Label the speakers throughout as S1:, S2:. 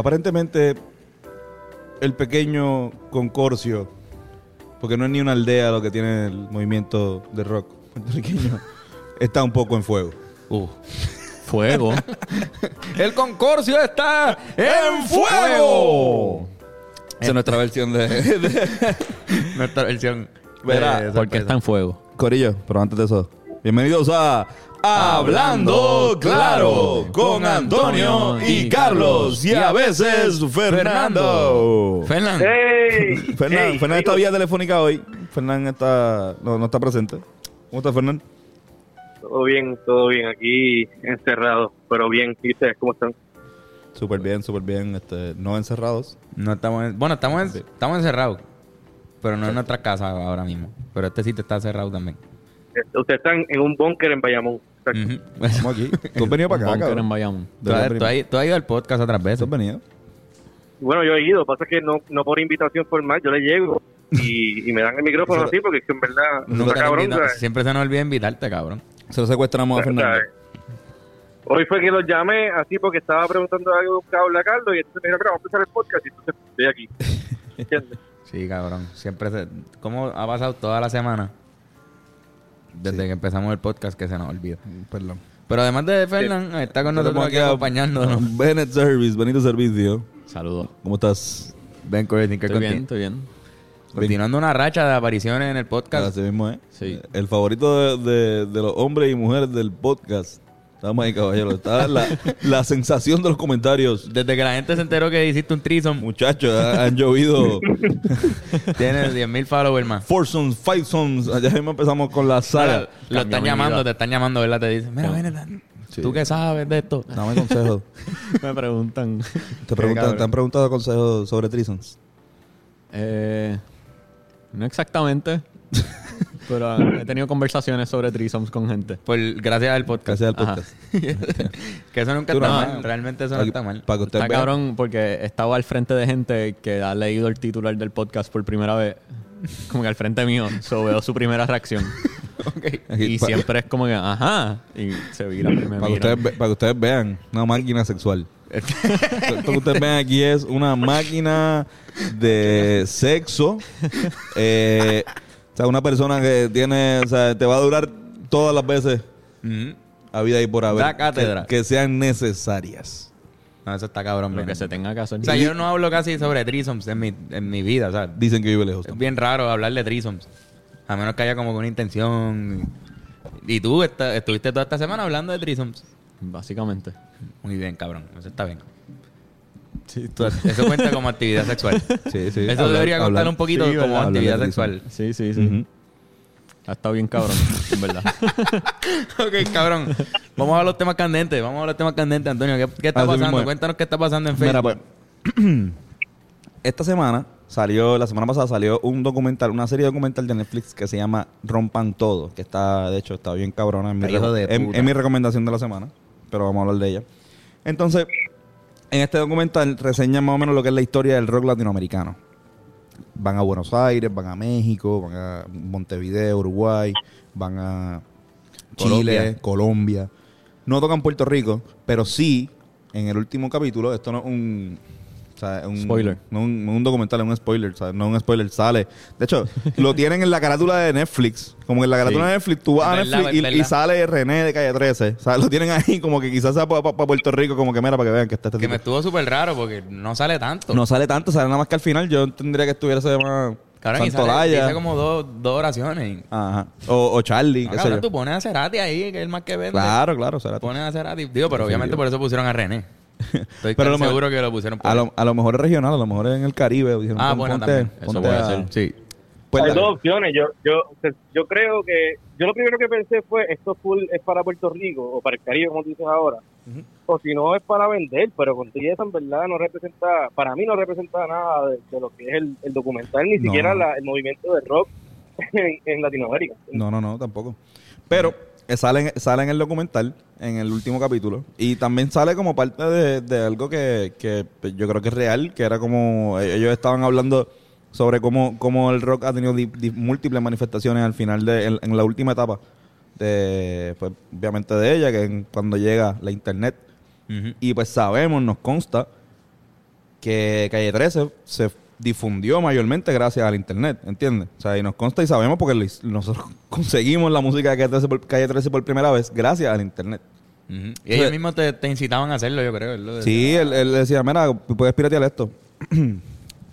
S1: Aparentemente, el pequeño concorcio, porque no es ni una aldea lo que tiene el movimiento de rock puertorriqueño, está un poco en fuego.
S2: Uh, fuego.
S3: El concorcio está en fuego.
S1: Esa es nuestra versión de, de-
S3: Nuestra versión.
S1: Verá,
S2: Porque está en fuego.
S1: Corillo, pero antes de eso, bienvenidos a Hablando Claro con Antonio y Carlos y a veces Fernando.
S3: Fernando.
S4: ¡Ey!
S1: Fernán, está vía telefónica hoy. Fernán está, no, no está presente. ¿Cómo está Fernán?
S4: Todo bien, todo bien. Aquí encerrado, pero bien. ¿Y ustedes cómo están?
S1: Súper bien, súper bien. Este, no encerrados.
S3: No estamos en- bueno, estamos, en- estamos encerrados. Pero no en nuestra casa ahora mismo. Pero este sitio está cerrado también.
S4: Ustedes están en un búnker en Bayamón. Exacto.
S3: Ujú.
S1: Estamos aquí. Tú has venido para acá,
S2: Bunker en
S1: cabrón.
S2: Bayamón.
S3: ¿Tú, has, tú has- tú has ido al podcast otras
S1: ¿Tú
S3: veces.
S1: has venido?
S4: Bueno, yo he ido. Pasa que no, no por invitación formal. Yo le llego y, y me dan el micrófono así porque es que en verdad
S3: Nunca
S4: está
S3: te han
S4: cabrón.
S3: invitado.
S4: ¿sabes?
S3: Siempre se nos olvida invitarte, cabrón.
S1: Se lo secuestramos a Fernando.
S4: ¿Sabes? Hoy fue que los llamé así porque estaba preguntando algo un cable a Carlos y entonces me dijo, mira, vamos a empezar el podcast y entonces estoy aquí. ¿Entiendes?
S3: Sí, cabrón. Siempre se... ¿Cómo ha pasado toda la semana? Desde
S1: Sí.
S3: que empezamos el podcast que se nos olvida.
S1: Perdón.
S3: Pero además de Fernán, está con nosotros aquí acompañándonos.
S1: Bennett Service, Benito Servicio.
S2: Saludos.
S1: ¿Cómo estás?
S3: Ben Courtney, que
S2: Estoy bien, estoy bien.
S3: continuando una racha de apariciones en el podcast.
S1: Así mismo, ¿eh?
S2: Sí.
S1: El favorito de, de- de los hombres y mujeres del podcast. Estamos ahí, caballero. Está la, la sensación de los comentarios.
S3: Desde que la gente se enteró que hiciste un threesome,
S1: Muchachos, ha- han llovido
S3: tienes 10.000 followers más.
S1: four sons, five sons. Allá mismo empezamos con la saga.
S3: Lo están llamando, te están llamando, ¿verdad? Te dicen, mira, ven,
S1: Sí.
S3: ¿tú qué sabes de esto?
S1: Dame consejos.
S2: Me preguntan.
S1: Te, preguntan, te han preguntado consejos sobre Trisons.
S2: Eh, no exactamente. pero he tenido conversaciones sobre threesomes con gente.
S3: Por, gracias al podcast.
S1: Gracias al
S2: Ajá.
S1: podcast.
S3: que eso nunca
S1: Tú
S3: está
S1: no,
S3: mal.
S1: no.
S3: Realmente eso no está mal.
S1: Para que usted
S2: Está
S1: vea.
S2: cabrón porque estaba al frente de gente que ha leído el titular del podcast por primera vez. Como que al frente mío. So veo su primera reacción.
S1: Aquí,
S2: y
S1: pa-
S2: siempre es como que, ajá. Y se vira.
S1: Para que, ustedes, para que ustedes vean, una máquina sexual. Esto que ustedes ven aquí es una máquina de sexo. Eh, sea, una persona que tiene, o sea, te va a durar todas las veces a vida y por haber.
S3: Cátedra.
S1: Que, que sean necesarias.
S3: No, eso está cabrón.
S2: Lo que se tenga que hacer.
S3: O sea, yo no hablo casi sobre threesomes en mi, en mi vida. O sea,
S1: Dicen que vive lejos.
S3: es bien raro hablar de threesomes. A menos que haya como una intención. Y tú esta- estuviste toda esta semana hablando de threesomes.
S2: Básicamente.
S3: Muy bien, cabrón. Eso está bien.
S2: Sí,
S3: Eso cuenta como actividad sexual.
S1: Sí, sí.
S3: Eso
S1: Hablar-
S3: debería contar
S1: hablar-
S3: un poquito
S2: Sí,
S3: como actividad sexual.
S2: Sí, sí, sí. Ha estado bien cabrón, en verdad.
S3: ok, cabrón. Vamos a los temas candentes. Vamos a los temas candentes, Antonio. ¿Qué, qué está
S1: Así mismo
S3: pasando? Cuéntanos qué está pasando en Facebook.
S1: Mira, pues. esta semana salió, la semana pasada salió un documental, una serie documental de Netflix que se llama Rompan Todo, que está, de hecho, está bien cabrona. Es mi,
S3: de
S1: es mi recomendación de la semana, pero vamos a hablar de ella. Entonces, en este documental reseñan más o menos lo que es la historia del rock latinoamericano. Van a Buenos Aires, van a México, van a Montevideo, Uruguay, van a Chile,
S3: Colombia.
S1: Colombia. No tocan Puerto Rico, pero sí, en el último capítulo, esto no es un... o sea, un
S2: Spoiler.
S1: No un, un documental, es un spoiler. o sea, no es un spoiler, sale. De hecho, lo tienen en la carátula de Netflix. Como que en la carátula
S2: Sí.
S1: de Netflix, tú vas a
S3: verdad,
S1: Netflix y, sale René de Calle 13. O sea, lo tienen ahí como que quizás sea para Puerto Rico, como que mira, para que vean que está este
S3: Que me estuvo súper raro porque no sale tanto.
S1: No sale tanto, sale nada más que al final. Yo tendría que estuviese más
S3: Cabrón, y sale, dice como dos, dos oraciones.
S1: Ajá. O, o Charlie,
S3: No,
S1: qué sé
S3: cabrón,
S1: yo.
S3: tú pones a Cerati ahí, que es el más que vende.
S1: Claro, claro, será.
S3: Pones a Cerati. Digo, pero obviamente por eso pusieron a René. Estoy
S1: Pero
S3: tan seguro que lo pusieron por
S1: A lo, a lo mejor es regional, a lo mejor es en el Caribe. Dijeron,
S3: Ah, bueno,
S1: ponte-
S3: también.
S2: Eso puede
S1: a-
S2: ser.
S3: Sí.
S1: Pues
S4: Hay
S1: dale.
S4: dos opciones. Yo, yo, yo creo que, yo lo primero que pensé fue, esto full es para Puerto Rico o para el Caribe, como tú dices ahora. O si no, es para vender, pero contigo eso en verdad no representa, para mí no representa nada de, de lo que es el, el documental, ni
S1: No.
S4: siquiera la- el movimiento de rock en, en Latinoamérica.
S1: No, no, no, tampoco. Pero sale, en- sale en el documental, en el último capítulo, y también sale como parte de, de algo que, que pues, yo creo que es real, que era como eh, ellos estaban hablando sobre cómo, cómo el rock ha tenido di- di- múltiples manifestaciones al final de, en, en la última etapa de, pues, obviamente de ella, que en- cuando llega la internet, y pues sabemos, nos consta que Calle 13 se difundió mayormente gracias al internet, ¿entiendes? O sea, y nos consta y sabemos porque nosotros conseguimos la música de Calle 13 por, Calle 13 por primera vez gracias al internet.
S3: Y ellos mismos te, te incitaban a hacerlo, yo creo. él lo decía.
S1: Sí, él, él decía, mira, puedes piratear esto.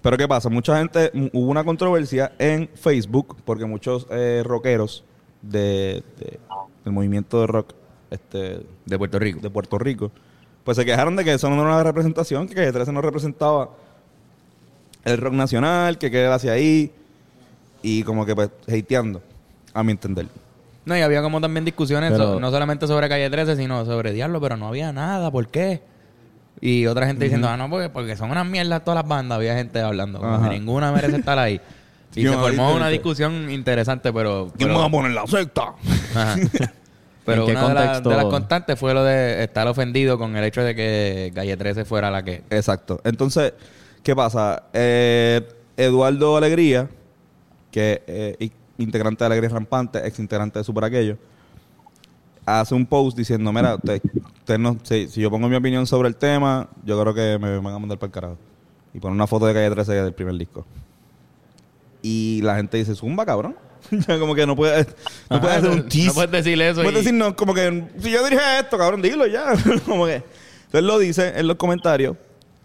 S1: Pero ¿qué pasa? Mucha gente, hubo una controversia en Facebook porque muchos eh, rockeros de, de- del movimiento de rock este,
S3: De Puerto Rico.
S1: de Puerto Rico, pues se quejaron de que eso no era una representación, que Calle 13 no representaba el rock nacional, que qué él hacia ahí, y como que pues hateando, a mi entender.
S3: No, y había como también discusiones,
S2: Pero-
S3: so- no solamente sobre Calle 13, sino sobre Diablo, pero no había nada, ¿por qué? Y otra gente diciendo, ah, no, porque, porque son unas mierdas todas las bandas. Había gente hablando, como que ninguna merece estar ahí. Y
S1: Yo
S3: se formó una discusión interesante, pero...
S1: ¿Quién
S3: pero-
S1: me va a poner la secta?
S3: Ajá. Pero
S2: ¿En qué
S3: una de las constantes fue lo de estar ofendido con el hecho de que Calle 13 fuera la que...
S1: Exacto. Entonces, ¿qué pasa? Eh, Eduardo Alegría, que es eh, integrante de Alegría Rampante, ex integrante de Super Aquello, hace un post diciendo, mira, usted, usted no, si, si yo pongo mi opinión sobre el tema, yo creo que me van a mandar para el carajo. Y pone una foto de Calle 13 del primer disco. Y la gente dice, zumba, cabrón. Como que no puede, no puede
S3: Ajá,
S1: hacer un
S3: no
S1: tease.
S3: puedes decir eso
S1: Puedes
S3: y-
S1: decir, no, como que si yo dije esto, cabrón, dilo ya. como que. Entonces lo dice en los comentarios.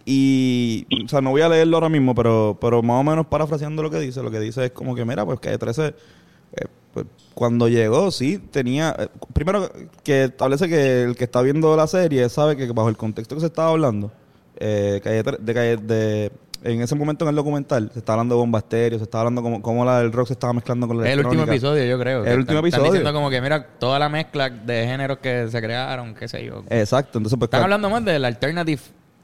S1: Y, o sea, no voy a leerlo ahora mismo, pero, pero más o menos parafraseando lo que dice, lo que dice es como que, mira, pues Calle 13, eh, pues, cuando llegó, sí, tenía. eh, primero, que establece que el que está viendo la serie sabe que bajo el contexto que se estaba hablando, eh, Calle Tre- de, Calle- de- en ese momento en el documental, se estaba hablando de bomba estéreo, se estaba hablando como, cómo la del rock se estaba mezclando con la
S3: Es el último episodio, yo creo.
S1: El
S3: que
S1: último
S3: están- Están
S1: episodio.
S3: diciendo como que, mira, toda la mezcla de géneros que se crearon, qué sé yo.
S1: Exacto, entonces pues
S3: Están
S1: claro,
S3: hablando más del alternative,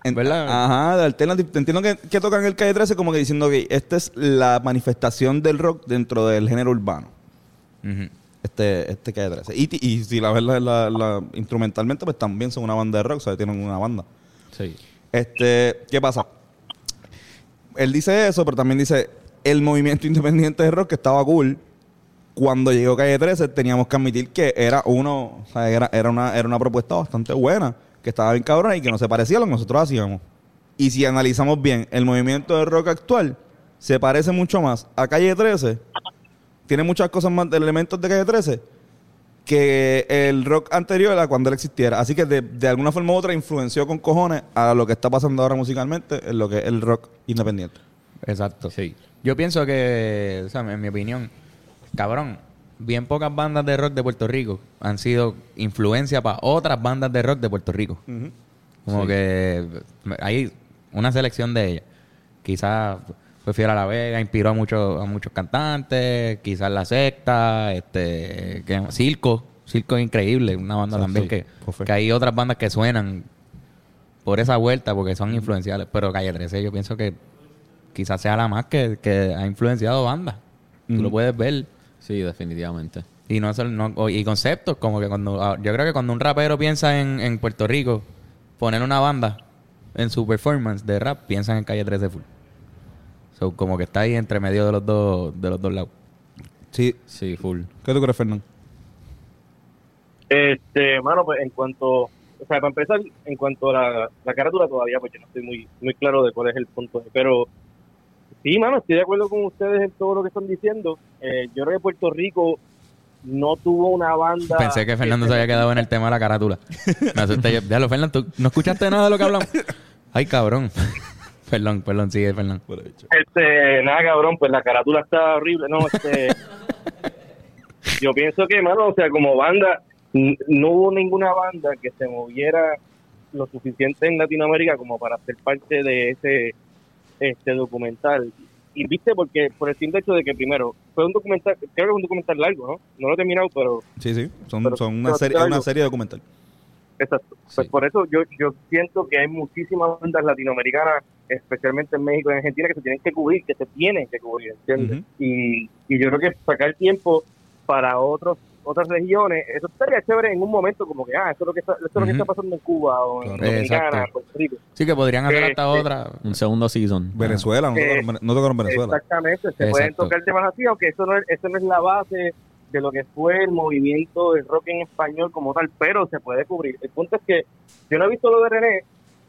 S1: En-
S3: ¿verdad?
S1: Ajá, de alternative. Te entiendo que, que tocan el calle 13 como que diciendo que esta es la manifestación del rock dentro del género urbano. Este, este calle 13. Y, si la ves la, la- la- instrumentalmente, pues también son una banda de rock, o sea, tienen una banda.
S2: Sí.
S1: Este, ¿qué pasa? Él dice eso, pero también dice el movimiento independiente de rock que estaba cool. Cuando llegó Calle 13 teníamos que admitir que era uno, o sea, era, era una, era una propuesta bastante buena, que estaba bien cabrona y que no se parecía a lo que nosotros hacíamos. Y si analizamos bien, el movimiento de rock actual se parece mucho más a Calle 13, tiene muchas cosas más de elementos de Calle 13 que el rock anterior a cuando él existiera. Así que de, de alguna forma u otra influenció con cojones a lo que está pasando ahora musicalmente en lo que es el rock independiente.
S3: Exacto.
S2: Sí.
S3: Yo pienso que, o sea, en mi opinión, cabrón, bien pocas bandas de rock de Puerto Rico han sido influencia para otras bandas de rock de Puerto Rico. Como que hay una selección de ellas. Quizás fue Fiel a la Vega, inspiró a muchos, a muchos cantantes, quizás La Secta, este, que, Circo. Circo es increíble, una banda también
S1: sí,
S3: que, hay otras bandas que suenan por esa vuelta porque son influenciales. Pero Calle 13 yo pienso que quizás sea la más que, que ha influenciado bandas. Tú lo puedes ver.
S2: Sí, definitivamente.
S3: Y no, no y conceptos, como que cuando ah, yo creo que cuando un rapero piensa en, en Puerto Rico, poner una banda en su performance de rap, piensan en Calle 13 full. So, como que está ahí entre medio de los dos, de los dos lados.
S1: Sí.
S2: Sí, full.
S1: ¿Qué tú crees, Fernando?
S5: Este, mano, pues en cuanto, o sea, para empezar, en cuanto a la, la carátula todavía, pues yo no estoy muy, muy claro de cuál es el punto. Pero sí, mano, estoy de acuerdo con ustedes en todo lo que están diciendo. Eh, yo creo que Puerto Rico no tuvo una banda.
S3: Pensé que Fernando se había quedado en el tema de la carátula. Me asusté. yo, Diablo, Fernando, ¿tú no escuchaste nada de lo que hablamos? Ay, cabrón. perdón, perdón, sigue, Fernando.
S5: Este, nada, cabrón, pues la carátula está horrible. No, este. yo pienso que, mano, o sea, como banda, n- no hubo ninguna banda que se moviera lo suficiente en Latinoamérica como para ser parte de ese este documental. Y viste, porque por el simple hecho de que, primero, fue un documental, creo que es un documental largo, ¿no? No lo he terminado, pero
S1: Sí, sí. Son,
S5: Pero-
S1: son una, serie, una serie documental.
S5: Exacto. Pues por eso yo, yo siento que hay muchísimas bandas latinoamericanas, especialmente en México y en Argentina, que se tienen que cubrir, que se tienen que cubrir, ¿entiendes? Y, y yo creo que sacar tiempo para otros otras regiones, eso estaría chévere en un momento como que, ah, esto es lo que está, esto es lo que está pasando en Cuba o en
S1: Claro.
S5: Dominicana,
S3: Exacto.
S5: Puerto Rico.
S3: Sí, que podrían hacer hasta
S5: Este,
S3: otra.
S2: Un segundo season.
S1: Venezuela, no, tocaron, no tocaron Venezuela.
S5: Exactamente, se pueden tocar temas así, aunque eso no, es, eso no es la base de lo que fue el movimiento del rock en español como tal, pero se puede cubrir. El punto es que yo no he visto lo de René,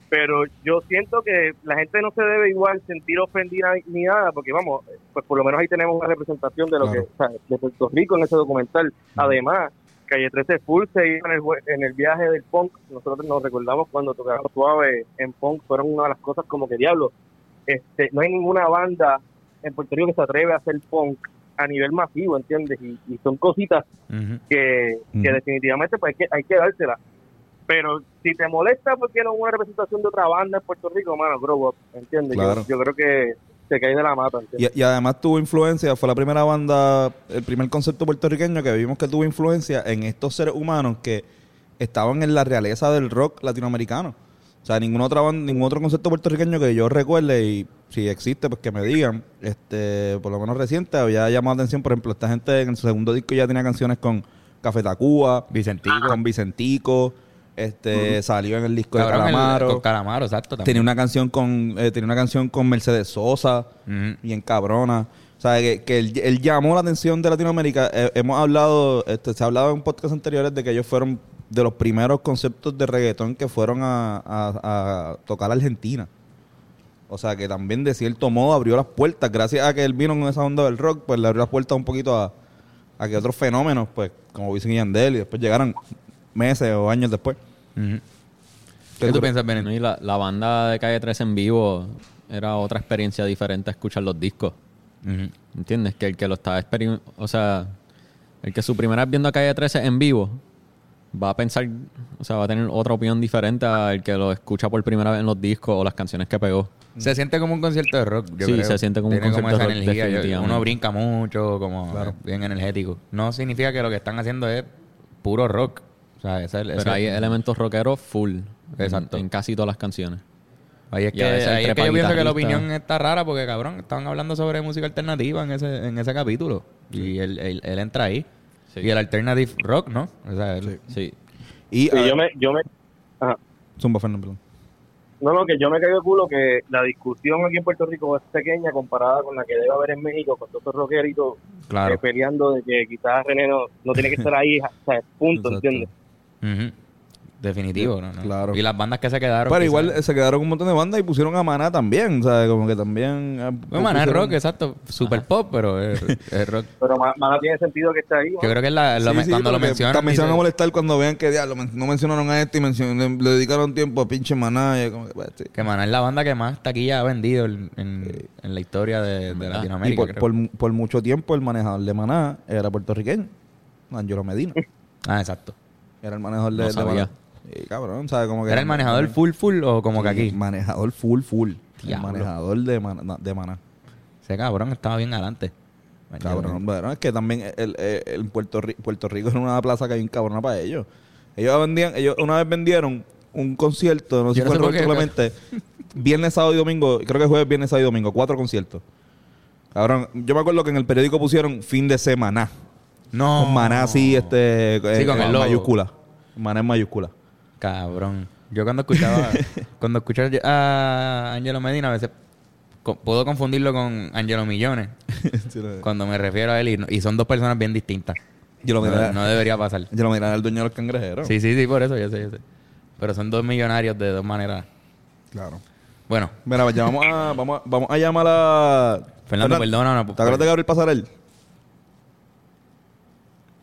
S5: pero yo siento que la gente no se debe igual sentir ofendida ni nada, porque vamos, pues por lo menos ahí tenemos una representación de lo
S1: Claro.
S5: que, o sea, de Puerto Rico en ese documental. Además, Calle 13 Full se iba en el, en el viaje del punk, nosotros nos recordamos cuando tocaron suave en punk, fueron una de las cosas como que diablo, este, no hay ninguna banda en Puerto Rico que se atreve a hacer punk a nivel masivo, ¿entiendes? Y, y son cositas que, que definitivamente pues, hay, que, hay que dársela. Pero si te molesta porque no hubo una representación de otra banda en Puerto Rico, mano, grow up, ¿entiendes? Yo-
S1: Claro.
S5: Yo, creo que se cae de la mata, ¿entiendes?
S1: Y, y además tuvo influencia, fue la primera banda, el primer concepto puertorriqueño que vimos que tuvo influencia en estos seres humanos que estaban en la realeza del rock latinoamericano. O sea, ningún otra banda, ningún otro concepto puertorriqueño que yo recuerde y si existe, pues que me digan, este, por lo menos reciente, había llamado la atención, por ejemplo, esta gente en su segundo disco ya tenía canciones con Café Tacuba,
S3: Vicentico.
S1: con Vicentico, este, salió en el disco
S3: Cabrón,
S1: de
S3: el-
S1: Calamaro,
S3: con Calamaro, exacto. también.
S1: tenía una canción con, eh, tenía una canción con Mercedes Sosa,
S3: Ujú.
S1: bien cabrona. O sea, que, que él, él llamó la atención de Latinoamérica. Eh, hemos hablado, este, se ha hablado en podcasts anteriores de que ellos fueron de los primeros conceptos de reggaetón que fueron a, a- a tocar a Argentina. O sea, que también de cierto modo abrió las puertas. Gracias a que él vino con esa onda del rock, pues le abrió las puertas un poquito a, a que otros fenómenos, pues, como Wisin y Yandel, y después llegaran meses o años después.
S3: ¿Qué tú piensas, Benet?
S2: Y la, la banda de Calle 13 en vivo era otra experiencia diferente a escuchar los discos. ¿Entiendes? Que el que lo estaba experimentando, o sea, el que su primera vez viendo a Calle 13 en vivo va a pensar, o sea, va a tener otra opinión diferente al que lo escucha por primera vez en los discos o las canciones que pegó.
S3: Se siente como un concierto de rock. yo
S2: Sí,
S3: creo.
S2: se siente como un concierto
S3: esa
S2: de rock,
S3: energía. Uno brinca mucho, como bien energético. No significa que lo que están haciendo es puro rock. O sea, ese, ese-
S2: Pero hay elementos rockeros full.
S3: Exacto.
S2: En, casi todas las canciones.
S3: Ahí es que, ahí es
S2: entre
S3: que yo pienso que la opinión está rara porque, cabrón, estaban hablando sobre música alternativa en ese, en ese capítulo. Y él, él- él entra ahí.
S2: Sí.
S3: Y el alternative rock, ¿no? O sea, él-
S2: Sí.
S1: Y
S5: Sí,
S1: ah,
S5: yo me, yo me, ajá.
S1: Zumba perdón.
S5: No, no, que yo me caigo de culo que la discusión aquí en Puerto Rico es pequeña comparada con la que debe haber en México con todos esos rockeritos
S3: claro.
S5: eh, peleando de que quizás René no, no tiene que estar ahí, o sea, punto,
S1: Exacto.
S5: ¿entiendes?
S3: Definitivo, ¿no? no.
S1: Claro.
S3: Y las bandas que se quedaron.
S1: Pero
S3: quizás-
S1: igual eh, se quedaron un montón de bandas y pusieron a Maná también, ¿sabes? Como que también... eh,
S3: Bueno, Maná es rock, exacto. Super pop, pero es, es rock.
S5: Pero más, no tiene sentido que esté ahí.
S3: Yo
S5: ¿no?
S3: creo que es la, lo-
S1: Sí, sí,
S3: cuando lo mencionan.
S1: También se van a molestar cuando vean que men- no mencionaron a este y mencionaron- le, le dedicaron tiempo a pinche Maná. y como que, pues, sí.
S3: Que Maná es la banda que más taquilla ha vendido en, en- en la historia de, de
S1: Y
S3: Latinoamérica.
S1: por,
S3: creo.
S1: por, por mucho tiempo el manejador de Maná era puertorriqueño. Angelo Medina.
S3: Ah, exacto.
S1: Era el manejador de,
S2: No
S1: de
S2: sabía.
S1: Maná. Sí, cabrón, ¿sabes? Que
S3: ¿Era el manejador full full o como que aquí?
S1: Manejador full, full. El
S3: Diablo.
S1: manejador de Maná. De Maná.
S3: Ese cabrón estaba bien adelante.
S1: Cabrón, bueno, es que también el, el- el Puerto, Ri- Puerto Rico era una plaza que hay un cabrón para ellos. Ellos vendían, ellos una vez vendieron un concierto, no sé si
S3: no sé
S1: Clemente, viernes, sábado y domingo, creo que jueves, viernes, sábado y domingo, cuatro conciertos. Cabrón, yo me acuerdo que en el periódico pusieron fin de semana.
S3: No.
S1: Con maná así, este, eh,
S3: con el logo.
S1: mayúscula. Maná en mayúscula.
S3: Cabrón. Yo cuando escuchaba, cuando escuchaba a Angelo Medina, a veces co- puedo confundirlo con Angelo Millones. Cuando me refiero a él, y, no- y son dos personas bien distintas.
S1: yo lo miraba,
S3: No, no debería pasar.
S1: yo lo miraba el dueño de los cangrejeros.
S3: Sí, sí, sí, por eso, yo sé, yo sé. Pero son dos millonarios de dos maneras.
S1: Claro.
S3: Bueno,
S1: Mira, pues ya vamos a, vamos a, vamos a llamar a...
S3: Fernando,
S1: Fernan-
S3: perdona.
S1: ¿Te acuerdas de Gabriel Pasarel?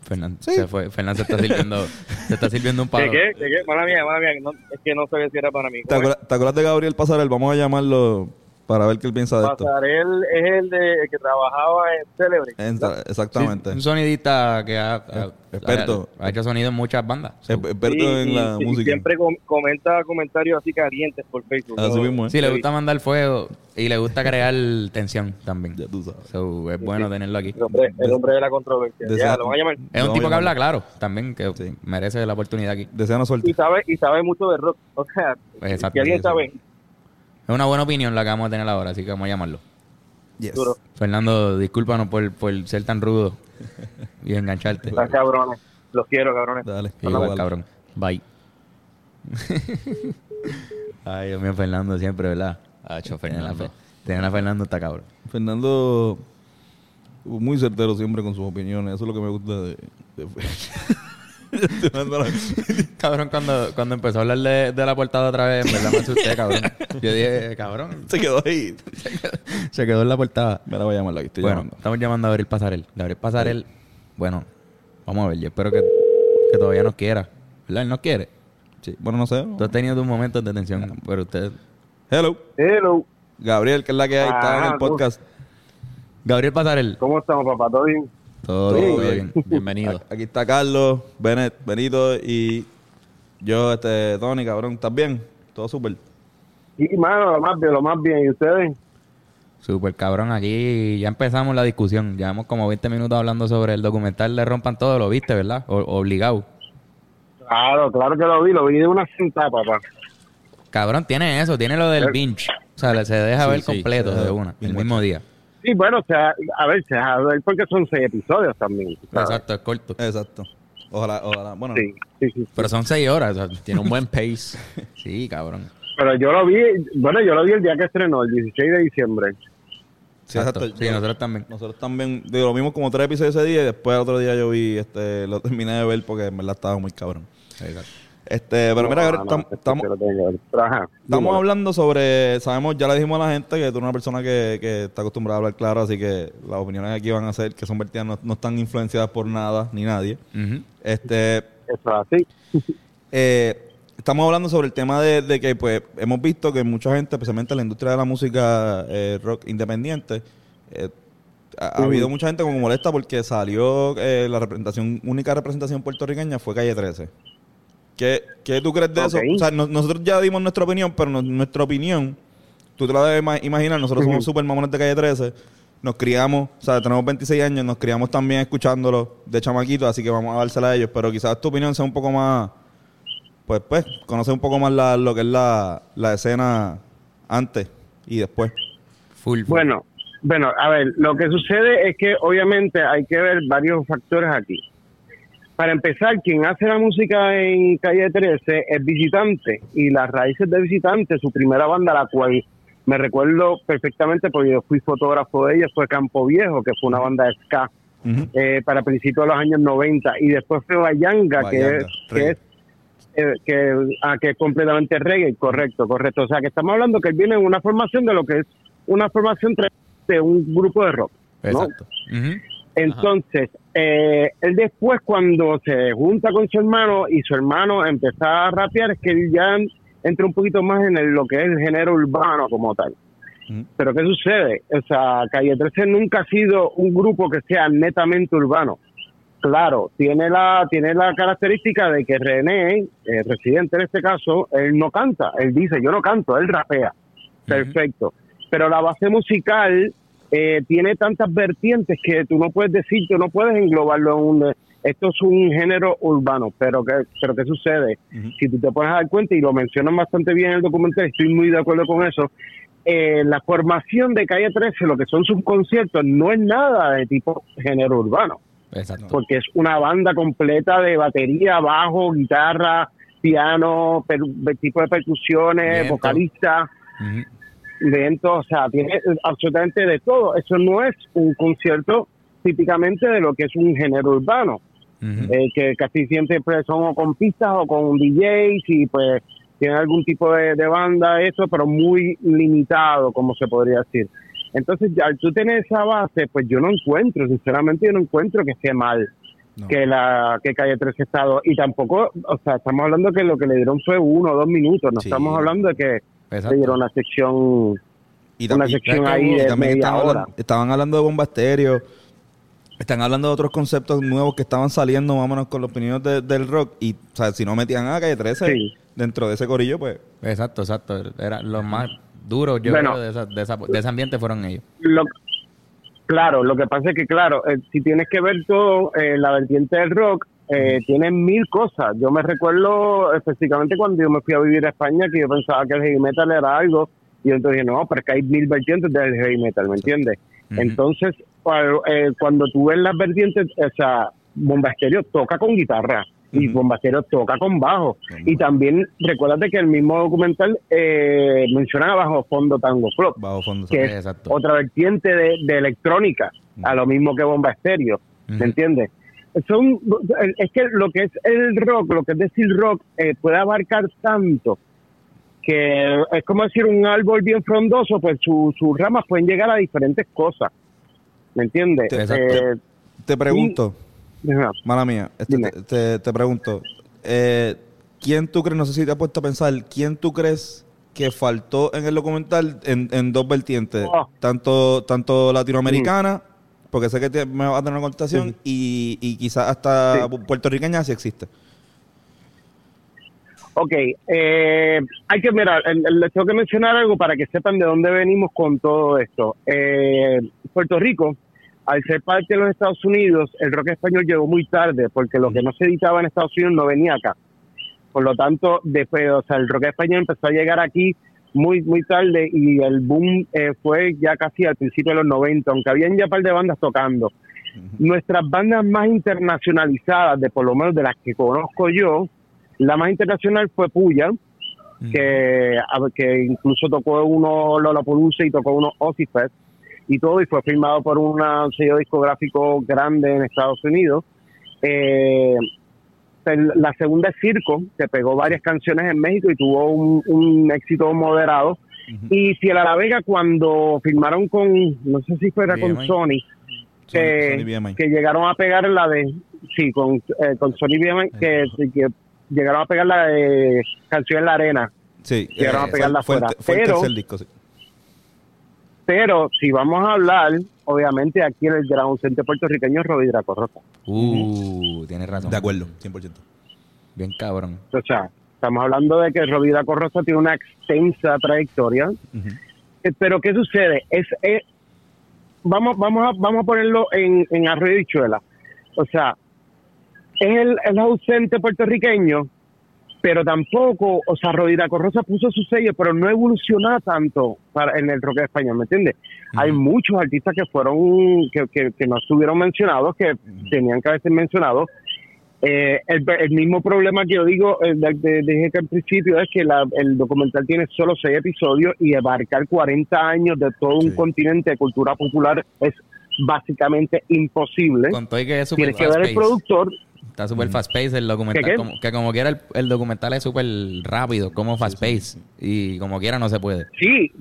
S3: Fernando
S1: Sí.
S3: se fue. Fernando se está sirviendo, se está sirviendo un
S5: ¿Qué,
S3: palo.
S5: qué, qué, qué? Mala mía, mala mía, no, es que no sabía si era para mí.
S1: ¿Te acuerdas, te acuerdas de Gabriel Pasarel? Vamos a llamarlo para ver qué él piensa de esto.
S5: Pasarel es el, de, el que trabajaba en Celebrity.
S1: En- exactamente.
S3: Sí, un sonidista que ha, ha-
S1: experto.
S3: ha, ha hecho sonido en muchas bandas.
S1: Es- Experto
S5: Y-
S1: en
S5: y-
S1: la
S5: y
S1: música.
S5: siempre com- comenta comentarios así calientes por Facebook.
S1: Así
S5: ¿no?
S1: mismo, ¿eh?
S3: Sí, le gusta mandar fuego y le gusta crear tensión también.
S1: Ya tú sabes.
S3: So, es bueno tenerlo aquí.
S5: El hombre, el hombre de la controversia.
S1: Desea-
S5: Ya, lo van a llamar.
S3: Es un tipo que habla claro también, que
S1: Sí.
S3: merece la oportunidad aquí.
S1: Deseanos suerte.
S5: Y sabe, y sabe mucho de rock. O sea, si alguien
S3: sí,
S5: sabe,
S3: Es una buena opinión la que vamos a tener ahora, así que vamos a llamarlo.
S1: Yes.
S3: Fernando, discúlpanos por, por ser tan rudo y engancharte.
S5: Están cabrones. Los quiero, cabrones.
S1: Dale.
S3: Igual,
S1: Igual.
S3: cabrón.
S2: Bye.
S3: Ay, Dios mío, Fernando siempre, ¿verdad?
S2: Ha hecho
S3: Tener a,
S2: Fernando.
S3: Fe- tener a Fernando está cabrón.
S1: Fernando, muy certero siempre con sus opiniones. Eso es lo que me gusta de... de-
S3: Cabrón, cuando, cuando empezó a hablar de, de la portada otra vez, en verdad me asusté, cabrón. Yo dije, cabrón,
S1: Se quedó ahí.
S3: se quedó en la portada.
S1: Me la voy a llamar aquí, estoy
S3: bueno,
S1: llamando.
S3: estamos llamando a Gabriel Pasarel. Gabriel Pasarel, bueno, vamos a ver, yo espero que, que todavía nos quiera. ¿Verdad? Él nos quiere.
S1: Sí. Bueno, no sé.
S3: Tú has tenido tus momentos de tensión, pero usted...
S1: Hello.
S6: Hello.
S1: Gabriel, que es la que hay, está en el podcast.
S3: Gabriel Pasarel.
S6: ¿Cómo estamos, papá? ¿Todo bien?
S1: Todo,
S3: Todo
S1: bien.
S3: bien.
S2: Bienvenido.
S1: Aquí está Carlos, Bennett, Benito y yo, este, Tony, cabrón. ¿Estás bien? Todo súper.
S6: Y, mano, lo más bien, lo más bien. ¿Y ustedes?
S3: Super cabrón, aquí ya empezamos la discusión. Llevamos como 20 minutos hablando sobre el documental de Rompan Todo, lo viste, ¿verdad? O- obligado.
S6: Claro, claro que lo vi. Lo vi de una sentada, papá.
S3: Cabrón, tiene eso, tiene lo del binge. O sea, se deja
S2: Sí,
S3: ver
S2: sí,
S3: completo
S1: se
S3: de una, el mismo día.
S6: Sí, bueno, o sea, a ver, se deja ver porque son seis episodios también. ¿sabes?
S3: Exacto, es corto.
S1: Exacto. Ojalá, ojalá. Bueno,
S6: Sí, sí, sí.
S3: Pero son 6 horas. o sea,
S2: Tiene un buen pace.
S3: sí, cabrón.
S6: Pero yo lo vi, bueno, yo lo vi el día que estrenó, el 16 de diciembre.
S1: sí,
S3: Exacto.
S1: exacto.
S3: Sí,
S1: Yo-
S3: nosotros también.
S1: Nosotros también, digo, lo vimos como tres episodios ese día y después el otro día yo vi, este, lo terminé de ver porque en verdad estaba muy cabrón.
S3: Exacto.
S1: Este, pero mira,
S6: No, no, esto
S1: estamos, hablando sobre, sabemos, ya le dijimos a la gente que tú eres una persona que, que está acostumbrada a hablar claro, así que las opiniones aquí van a ser que son vertidas, no, no están influenciadas por nada ni nadie.
S3: Ujú.
S1: Este,
S6: Eso es así.
S1: eh, estamos hablando sobre el tema de, de que pues hemos visto que mucha gente, especialmente en la industria de la música eh, rock independiente, eh, ha, ha habido mucha gente como molesta porque salió eh, la representación, única representación puertorriqueña fue Calle 13. ¿Qué, qué tú crees de eso? O sea, no- nosotros ya dimos nuestra opinión, pero no- nuestra opinión, tú te la debes ima- imaginar, nosotros somos super mamones de Calle 13, nos criamos, o sea, tenemos 26 años, nos criamos también escuchándolo de chamaquitos, así que vamos a dársela a ellos, pero quizás tu opinión sea un poco más, pues, pues, conocer un poco más la, lo que es la, la escena antes y después.
S3: Full. full.
S6: Bueno, bueno, a ver, lo que sucede es que obviamente hay que ver varios factores aquí. Para empezar, quien hace la música en Calle 13 es Visitante y las raíces de Visitante, su primera banda, la cual me recuerdo perfectamente porque yo fui fotógrafo de ella, fue Campo Viejo, que fue una banda de ska eh, para principios de los años 90 y después fue Bayanga, que
S1: Bayanga,
S6: es, que es eh, que, ah, que es completamente reggae, correcto, correcto. O sea, que estamos hablando que él viene en una formación de lo que es una formación de un grupo de rock. ¿no?
S3: Exacto.
S6: Entonces, eh, él después cuando se junta con su hermano y su hermano empieza a rapear, es que él ya entra un poquito más en el- lo que es el género urbano como tal.
S1: Ujú.
S6: Pero ¿qué sucede? O sea, Calle 13 nunca ha sido un grupo que sea netamente urbano. Claro, tiene la tiene la característica de que René, residente en este caso, él no canta. Él dice, yo no canto, él rapea. Perfecto. Pero la base musical eh, tiene tantas vertientes que tú no puedes decir, tú no puedes englobarlo en un... Esto es un género urbano, pero ¿qué, pero ¿qué sucede? Si tú te puedes dar cuenta, y lo mencionan bastante bien en el documental, estoy muy de acuerdo con eso, eh, la formación de Calle 13, lo que son sus conciertos, no es nada de tipo género urbano
S3: Exacto.
S6: porque es una banda completa de batería, bajo, guitarra, piano, per- tipo de percusiones,
S3: Viento.
S6: vocalista,
S3: Ujú.
S6: Viento, o sea, tiene absolutamente de todo. Eso no es un concierto típicamente de lo que es un género urbano, eh, que casi siempre pues, son o con pistas o con DJs y pues tienen algún tipo de, de banda, eso, pero muy limitado, como se podría decir. Entonces, al tú tener esa base, pues yo no encuentro, sinceramente, yo no encuentro que esté mal
S1: No.
S6: que la que Calle 13 Estado. Y tampoco, o sea, estamos hablando que lo que le dieron fue uno o dos minutos, no
S1: Sí.
S6: estamos hablando de que
S3: Exacto.
S6: dieron una sección,
S1: Y
S6: una
S1: tam- y-
S6: sección
S1: y
S6: ahí de
S1: también
S6: media
S1: estaban,
S6: hora.
S1: hablando, estaban hablando de bomba estéreo. Están hablando de otros conceptos nuevos que estaban saliendo menos con los opiniones de- del rock. Y, o sea, si no metían a Calle 13
S6: Sí.
S1: dentro de ese corillo, pues...
S3: Exacto, exacto. Era los más duros, yo
S6: Bueno.
S3: creo, de, esa- de, esa- de ese ambiente fueron ellos.
S6: Lo, claro, lo que pasa es que, claro, eh, si tienes que ver todo, eh, la vertiente del rock, eh, tiene mil cosas. Yo me recuerdo específicamente cuando yo me fui a vivir a España que yo pensaba que el heavy metal era algo y entonces dije, no, pero es que hay mil vertientes del heavy metal, ¿me entiendes? Entonces, cuando, eh, cuando tú ves las vertientes, o sea, Bomba Estéreo toca con guitarra y
S1: Ujú.
S6: Bomba Estéreo toca con bajo. Y también, recuérdate que el mismo documental eh, menciona Bajo Fondo Tango Club
S1: Bajo fondo.
S6: que es
S3: Exacto.
S6: otra vertiente de, de electrónica, a lo mismo que Bomba Estéreo,
S3: Ujú.
S6: ¿me entiendes? Son, es que lo que es el rock, lo que es decir rock, eh, puede abarcar tanto que es como decir un árbol bien frondoso, pues su- sus ramas pueden llegar a diferentes cosas. ¿Me entiendes?
S1: Te-
S6: Eh,
S1: Te pregunto, mala mía, este, te, te- pregunto, eh, ¿quién tú crees, no sé si te has puesto a pensar, quién tú crees que faltó en el documental en, en dos vertientes?
S6: Oh.
S1: Tanto, tanto latinoamericana, porque sé que te- me va a tener una contestación, y, y quizás hasta
S6: Sí.
S1: puertorriqueña si existe.
S6: Ok, eh, hay que mirar, les tengo que mencionar algo para que sepan de dónde venimos con todo esto. Eh, Puerto Rico, al ser parte de los Estados Unidos, el rock español llegó muy tarde porque lo que no se editaba en Estados Unidos no venía acá. Por lo tanto, después, o sea, el rock español empezó a llegar aquí muy muy tarde y el boom eh, fue ya casi al principio de los 90, aunque habían ya un par de bandas tocando. Nuestras bandas más internacionalizadas, de por lo menos de las que conozco yo, la más internacional fue Puya, que, a- que incluso tocó uno Lollapalooza y tocó uno Ozzy Fest y todo, y fue firmado por un sello discográfico grande en Estados Unidos. Eh, la segunda es Circo, que pegó varias canciones en México y tuvo un, un éxito moderado. Y Fiel a la Vega, cuando firmaron con, no sé si fuera con. Sony, que,
S1: Sony
S6: que llegaron a pegar la de, sí, con, eh, con Sony BMI, que, que llegaron a pegar la de Canción en la Arena.
S1: Sí,
S6: Llegaron a pegarla
S1: fue,
S6: afuera.
S1: el, fue el
S6: Pero-
S1: tercer disco, sí.
S6: Pero si vamos a hablar, obviamente aquí el gran ausente puertorriqueño es Draco Rosa.
S3: Uh, tienes razón.
S1: De acuerdo, 100%.
S3: Bien cabrón.
S6: O sea, estamos hablando de que Robbie Draco Rosa tiene una extensa trayectoria. Eh, Pero ¿qué sucede? Es, eh, vamos, vamos, a, vamos a ponerlo en, en arroyo y bichuela. O sea, es el, el ausente puertorriqueño, pero tampoco, o sea, Rodríguez Corrosa puso su sello, pero no evolucionó tanto para, en el rock español, ¿me entiendes? Hay muchos artistas que fueron, que, que, que no estuvieron mencionados, que tenían que haber sido mencionados. Eh, el, el mismo problema que yo digo, eh, dije que al principio, es que la- el documental tiene solo seis episodios y abarcar 40 años de todo un continente de cultura popular es básicamente imposible.
S3: Con todo y que es super
S6: Tienes que
S3: fast
S6: ver el productor
S3: Está super fast pace el documental.
S6: ¿Qué, qué?
S3: Como, que como quiera el, el documental es súper rápido, como fast pace. Y como quiera no se puede.
S6: Sí,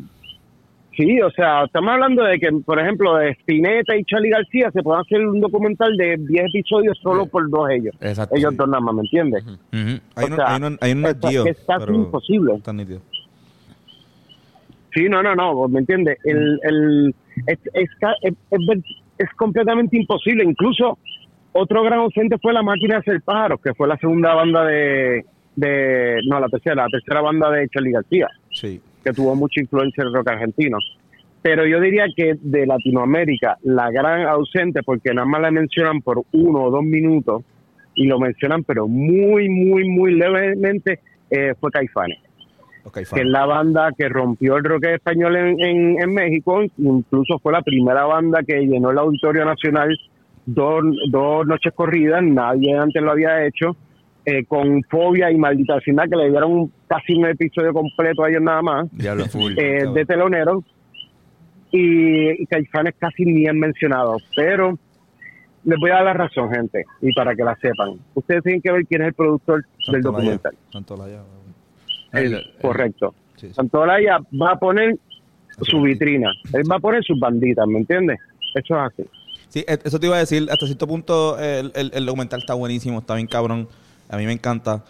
S6: sí, o sea, estamos hablando de que, por ejemplo, de Spinetta y Charlie García se puede hacer un documental de 10 episodios solo por dos ellos.
S3: Exacto.
S6: Ellos dos nada más, ¿me entiendes?
S1: Hay
S6: O
S1: un,
S6: sea,
S1: hay un, hay un
S6: está-
S1: Geo,
S6: es casi
S1: pero
S6: imposible.
S1: está nítido.
S6: Sí, no, no, no, ¿me entiendes? El, el, es, es, es, es- completamente imposible. Incluso otro gran ausente fue La Máquina de Hacer Pájaros, que fue la segunda banda de, de... No, la tercera, la tercera banda de Charlie García.
S1: Sí.
S6: que tuvo mucha influencia en el rock argentino. Pero yo diría que de Latinoamérica, la gran ausente, porque nada más la mencionan por uno o dos minutos, y lo mencionan, pero muy, muy, muy levemente, eh, fue Caifanes, que es la banda que rompió el rock español en, en, en México, incluso fue la primera banda que llenó el Auditorio Nacional dos, dos noches corridas, nadie antes lo había hecho, eh, con Fobia y Maldita Vecindad, que le dieron casi un episodio completo a ellos nada más
S3: Diablo full.
S6: eh, de telonero y, y Caifanes casi ni han mencionado, pero les voy a dar la razón, gente, y para que la sepan. Ustedes tienen que ver quién es el productor del documental.
S1: Santolaya.
S6: El-
S3: El-
S6: correcto.
S1: Sí, sí.
S6: Santolaya va a poner su vitrina, él va a poner sus banditas, ¿me entiendes? Eso es así.
S1: Sí, e- eso te iba a decir. Hasta cierto punto el, el- el documental está buenísimo, está bien cabrón. A mí me encanta.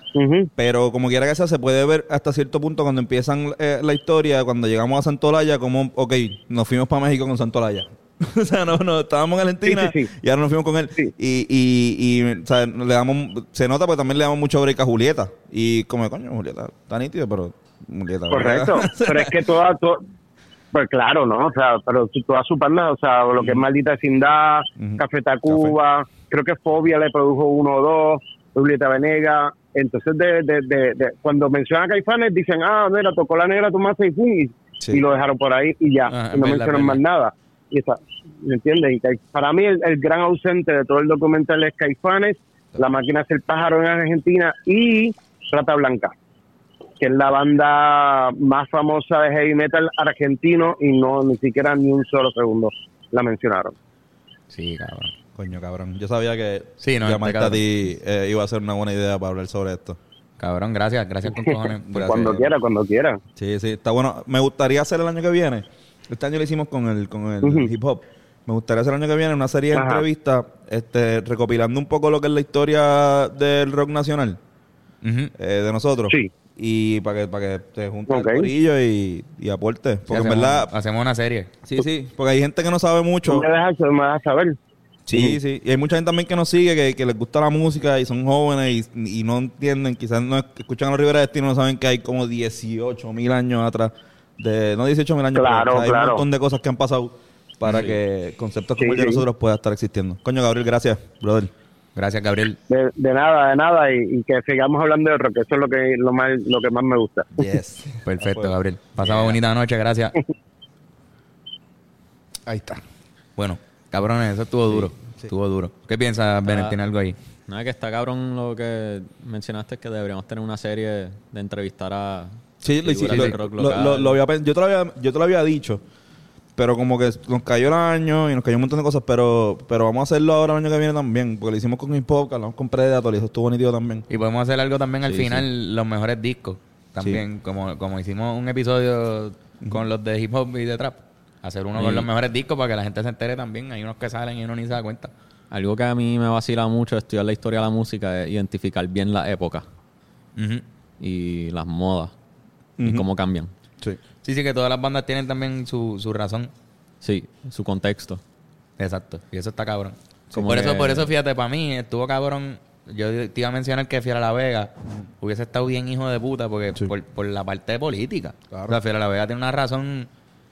S1: Pero como quiera que sea, se puede ver hasta cierto punto cuando empiezan eh, la historia, cuando llegamos a Santolaya, como, ok, nos fuimos para México con Santolaya. o sea, no, no, estábamos en Argentina
S6: Sí, sí, sí.
S1: y ahora nos fuimos con él. Y, y, y o sea, le damos, se nota porque también le damos mucho break a Julieta. Y como, coño, Julieta, está nítido, pero Julieta.
S6: Correcto, pero es que toda, to- pues claro, ¿no? O sea, pero si toda su banda, o sea, lo que es Maldita Vecindad. Café Tacuba, creo que Fobia le produjo uno o dos, Julieta Venega, entonces de, de, de, de- cuando mencionan a Caifanes dicen, ah, mira, tocó la negra Tomasa y y, y lo dejaron por ahí y ya,
S3: Ah,
S6: y no mencionan más nada. Y está, ¿me entiendes? Y para mí el, el gran ausente de todo el documental es Caifanes, La Máquina es el Pájaro en Argentina y Rata Blanca que es la banda más famosa de heavy metal argentino y no ni siquiera ni un solo segundo la mencionaron.
S3: Sí, cabrón.
S1: Coño, cabrón. Yo sabía que
S3: Sí, no,
S1: llamarte
S3: este
S1: a ti eh, iba a ser una buena idea para hablar sobre esto.
S3: Cabrón, gracias, gracias con cojones.
S1: Gracias.
S6: Cuando quiera, cuando quiera.
S1: Sí, sí, está bueno. Me gustaría hacer el año que viene. Este año lo hicimos con el, con el hip hop. Me gustaría hacer el año que viene una serie de
S6: Ajá.
S1: entrevistas este, recopilando un poco lo que es la historia del rock nacional eh, de nosotros.
S6: Sí.
S1: Y para que, para que te juntes
S6: Ok.
S1: el corillo y, y aporte.
S3: Sí,
S1: Porque en
S3: hacemos,
S1: verdad,
S3: hacemos una serie.
S1: sí, sí. Porque hay gente que no sabe mucho.
S6: me dejas, me dejas saber.
S1: Sí, sí. Y hay mucha gente también que nos sigue, que, que les gusta la música y son jóvenes y, y no entienden, quizás no escuchan a los Rivera Destino, no saben que hay como 18 mil años atrás, de no 18 mil años,
S6: Claro,
S1: pero, o sea, hay un
S6: claro.
S1: montón de cosas que han pasado para que conceptos como
S6: Sí,
S1: el de
S6: sí.
S1: nosotros pueda estar existiendo. Coño, Gabriel, gracias, brother.
S3: Gracias, Gabriel.
S6: De, de nada, de nada. Y, y que sigamos hablando de rock. Eso es lo que, lo, más, lo que más me gusta.
S1: Yes.
S3: Perfecto, Gabriel. Pasaba bonita noche, gracias.
S1: Ahí está.
S3: Bueno, cabrones, eso estuvo duro. Estuvo duro. ¿Qué piensas, Bennett? ¿Tiene algo ahí?
S2: Nada, que está cabrón lo que mencionaste, que deberíamos tener una serie de entrevistar a
S1: Sí, lo,
S2: del
S1: lo-
S2: rock
S1: lo- lo- lo había yo, te lo había, yo te lo había dicho, pero como que nos cayó el año y nos cayó un montón de cosas, pero pero vamos a hacerlo ahora el año que viene también, porque lo hicimos con Hip Hop, hablamos con Predator y eso estuvo nítido también.
S3: Y podemos hacer algo también al
S1: Sí,
S3: final, los mejores discos. También, como, como hicimos un episodio con los de hip hop y de trap. Hacer uno con los mejores discos para que la gente se entere también. Hay unos que salen y uno ni se da cuenta.
S2: Algo que a mí me vacila mucho de estudiar la historia de la música es identificar bien la época y las modas y
S1: Ujú.
S2: cómo cambian.
S1: Sí.
S3: Sí, sí, que todas las bandas tienen también su, su razón.
S2: Sí, su contexto.
S3: Exacto. Y eso está cabrón.
S2: Como
S3: por
S2: que-
S3: eso, por eso, fíjate, para mí estuvo cabrón. Yo te iba a mencionar que Fiera La Vega hubiese estado bien hijo de puta porque
S1: Sí.
S3: por, por la parte de política.
S1: Claro.
S3: O sea, Fiera La Vega tiene una razón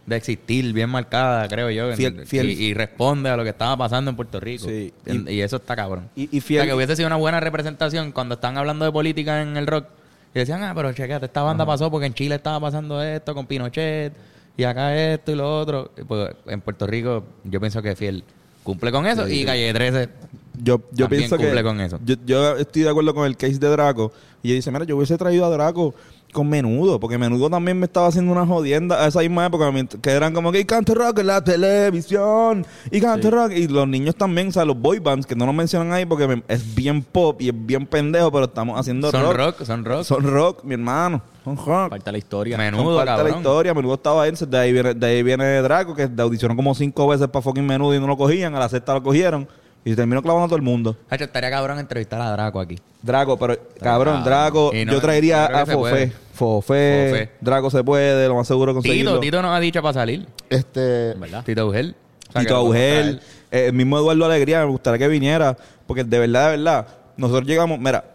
S3: de existir bien marcada, creo yo.
S1: Fiel-
S3: y,
S1: fiel-
S3: y responde a lo que estaba pasando en Puerto Rico.
S1: Sí.
S3: Y, y eso está cabrón.
S1: Y, y
S3: O
S1: fiel,
S3: sea, que hubiese sido una buena representación cuando están hablando de política en el rock. Y decían, ah, pero chequete, esta banda pasó porque en Chile estaba pasando esto con Pinochet y acá esto y lo otro. Y pues en Puerto Rico yo pienso que Fiel cumple con eso y Calle 13
S1: yo, yo
S3: también
S1: pienso que
S3: cumple con eso.
S1: Yo, yo estoy de acuerdo con el case de Draco y yo dice, mira, yo hubiese traído a Draco con Menudo, porque Menudo también me estaba haciendo una jodienda a esa misma época, que eran como que y cante rock en la televisión, y cante rock, y los niños también, o sea, los boy bands, que no lo mencionan ahí porque es bien pop y es bien pendejo, pero estamos haciendo
S3: son
S1: rock.
S3: rock. son rock.
S1: Son rock, mi hermano, son rock.
S2: Falta la historia.
S3: Menudo,
S1: de la historia, Menudo estaba ahí, entonces de ahí viene, de ahí viene Draco, que audicionó como cinco veces para fucking Menudo y no lo cogían, a la sexta lo cogieron, y terminó clavando a todo el mundo.
S3: Hacho, estaría cabrón entrevistar a Draco aquí.
S1: Draco, pero cabrón, Draco,
S3: Y no,
S1: yo traería
S3: creo
S1: a
S3: que se
S1: Fofé.
S3: puede.
S1: Fofé.
S3: Fofé.
S1: Draco se puede, lo más seguro conseguirlo.
S3: Tito, Tito nos ha dicho para salir.
S1: Este,
S2: ¿Verdad?
S3: Tito Augel. O sea, que
S1: Tito
S3: lo podemos
S1: Augel,
S3: traer.
S1: eh, el mismo Eduardo Alegría, me gustaría que viniera, porque de verdad, de verdad, nosotros llegamos, mira,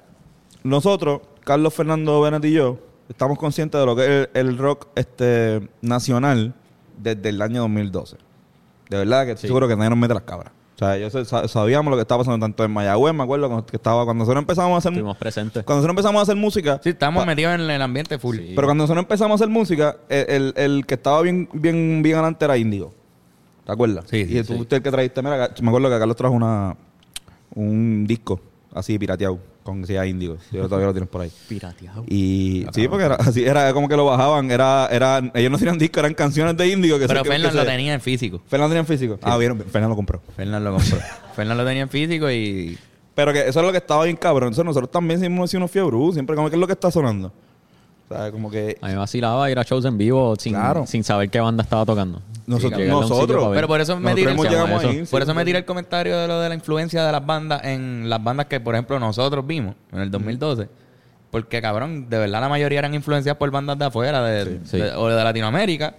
S1: nosotros, Carlos Fernando Bennett y yo, estamos conscientes de lo que es el, el rock este nacional desde el año 2012. De verdad que estoy seguro que nadie nos mete las cabras. O sea, yo sabíamos lo que estaba pasando tanto en Mayagüez, me acuerdo cuando- que estaba cuando nosotros empezamos a hacer
S2: Estuvimos presentes.
S1: cuando nosotros empezamos a hacer música,
S3: Sí, estamos
S1: pa-
S3: metidos en el ambiente full.
S2: Sí.
S1: pero cuando nosotros empezamos a hacer música, el, el- el que estaba bien, bien, bien adelante era Índigo. ¿Te acuerdas?
S3: Sí, sí,
S1: y tú
S3: sí.
S1: usted el que trajiste, mira, me acuerdo que Carlos trajo una un disco así pirateado con llama Índigo. Yo todavía lo tienes por ahí.
S2: Pirateado.
S1: Y sí, porque era así, era como que lo bajaban, era, era, ellos no tenían disco, eran canciones de Índigo que
S3: Pero
S1: que
S3: lo
S1: se-
S3: tenía en físico.
S1: Fernan tenía en físico. Ah, vieron, Fernan lo compró.
S3: Fernan lo compró. Fernan lo tenía en físico y
S1: Pero que eso es lo que estaba bien cabrón. Entonces nosotros también hicimos unos fiebre, siempre como que es lo que está sonando. O sea, como que
S2: A mí me vacilaba ir a shows en vivo sin,
S1: Claro.
S2: sin saber qué banda estaba tocando.
S1: Nosotros-
S2: Llegarle a un sitio
S1: nosotros.
S2: para ver.
S3: Pero por eso me
S1: Nosotros
S3: tiré,
S1: hemos
S3: el-
S1: llegado sí.
S3: por eso me tiré el comentario de lo de la influencia de las bandas en las bandas que, por ejemplo, nosotros vimos en el 2012. Porque, cabrón, de verdad la mayoría eran influenciadas por bandas de afuera, de,
S2: Sí.
S3: de- o de Latinoamérica,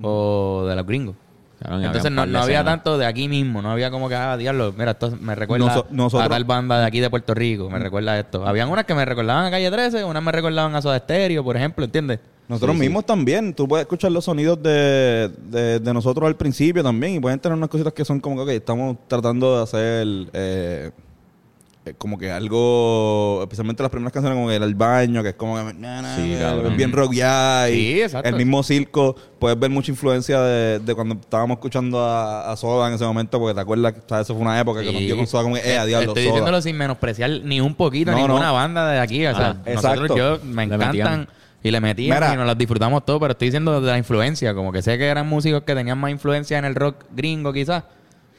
S3: o de los gringos. Entonces no, no había tanto de aquí mismo, no había como que, ah, diablo, mira, esto me recuerda
S1: Noso- nosotros-
S3: a tal banda de aquí de Puerto Rico, me recuerda a esto. Habían unas que me recordaban a Calle 13, unas me recordaban a Soda Stereo, por ejemplo, ¿entiendes?
S1: Nosotros mismos también. Tú puedes escuchar los sonidos de, de, de nosotros al principio también. Y pueden tener unas cositas que son como que, ok, estamos tratando de hacer eh, como que algo, especialmente las primeras canciones, como que el baño, que es como que na, na,
S2: Sí, cabrón.
S1: bien rock ya. y
S3: Sí, exacto.
S1: El mismo circo. Puedes ver mucha influencia de, de cuando estábamos escuchando a, a Soda en ese momento, porque te acuerdas que o sea, eso fue una época que nos dio con Soda como que, eh, a diablo,
S3: Estoy
S1: Soda.
S3: diciéndolo sin menospreciar ni un poquito,
S1: No,
S3: ninguna
S1: no.
S3: banda de aquí. O sea,
S2: Ah,
S3: nosotros yo me encantan y le metían
S1: Mira.
S3: y nos las disfrutamos todo, pero estoy diciendo de la influencia. Como que sé que eran músicos que tenían más influencia en el rock gringo quizás.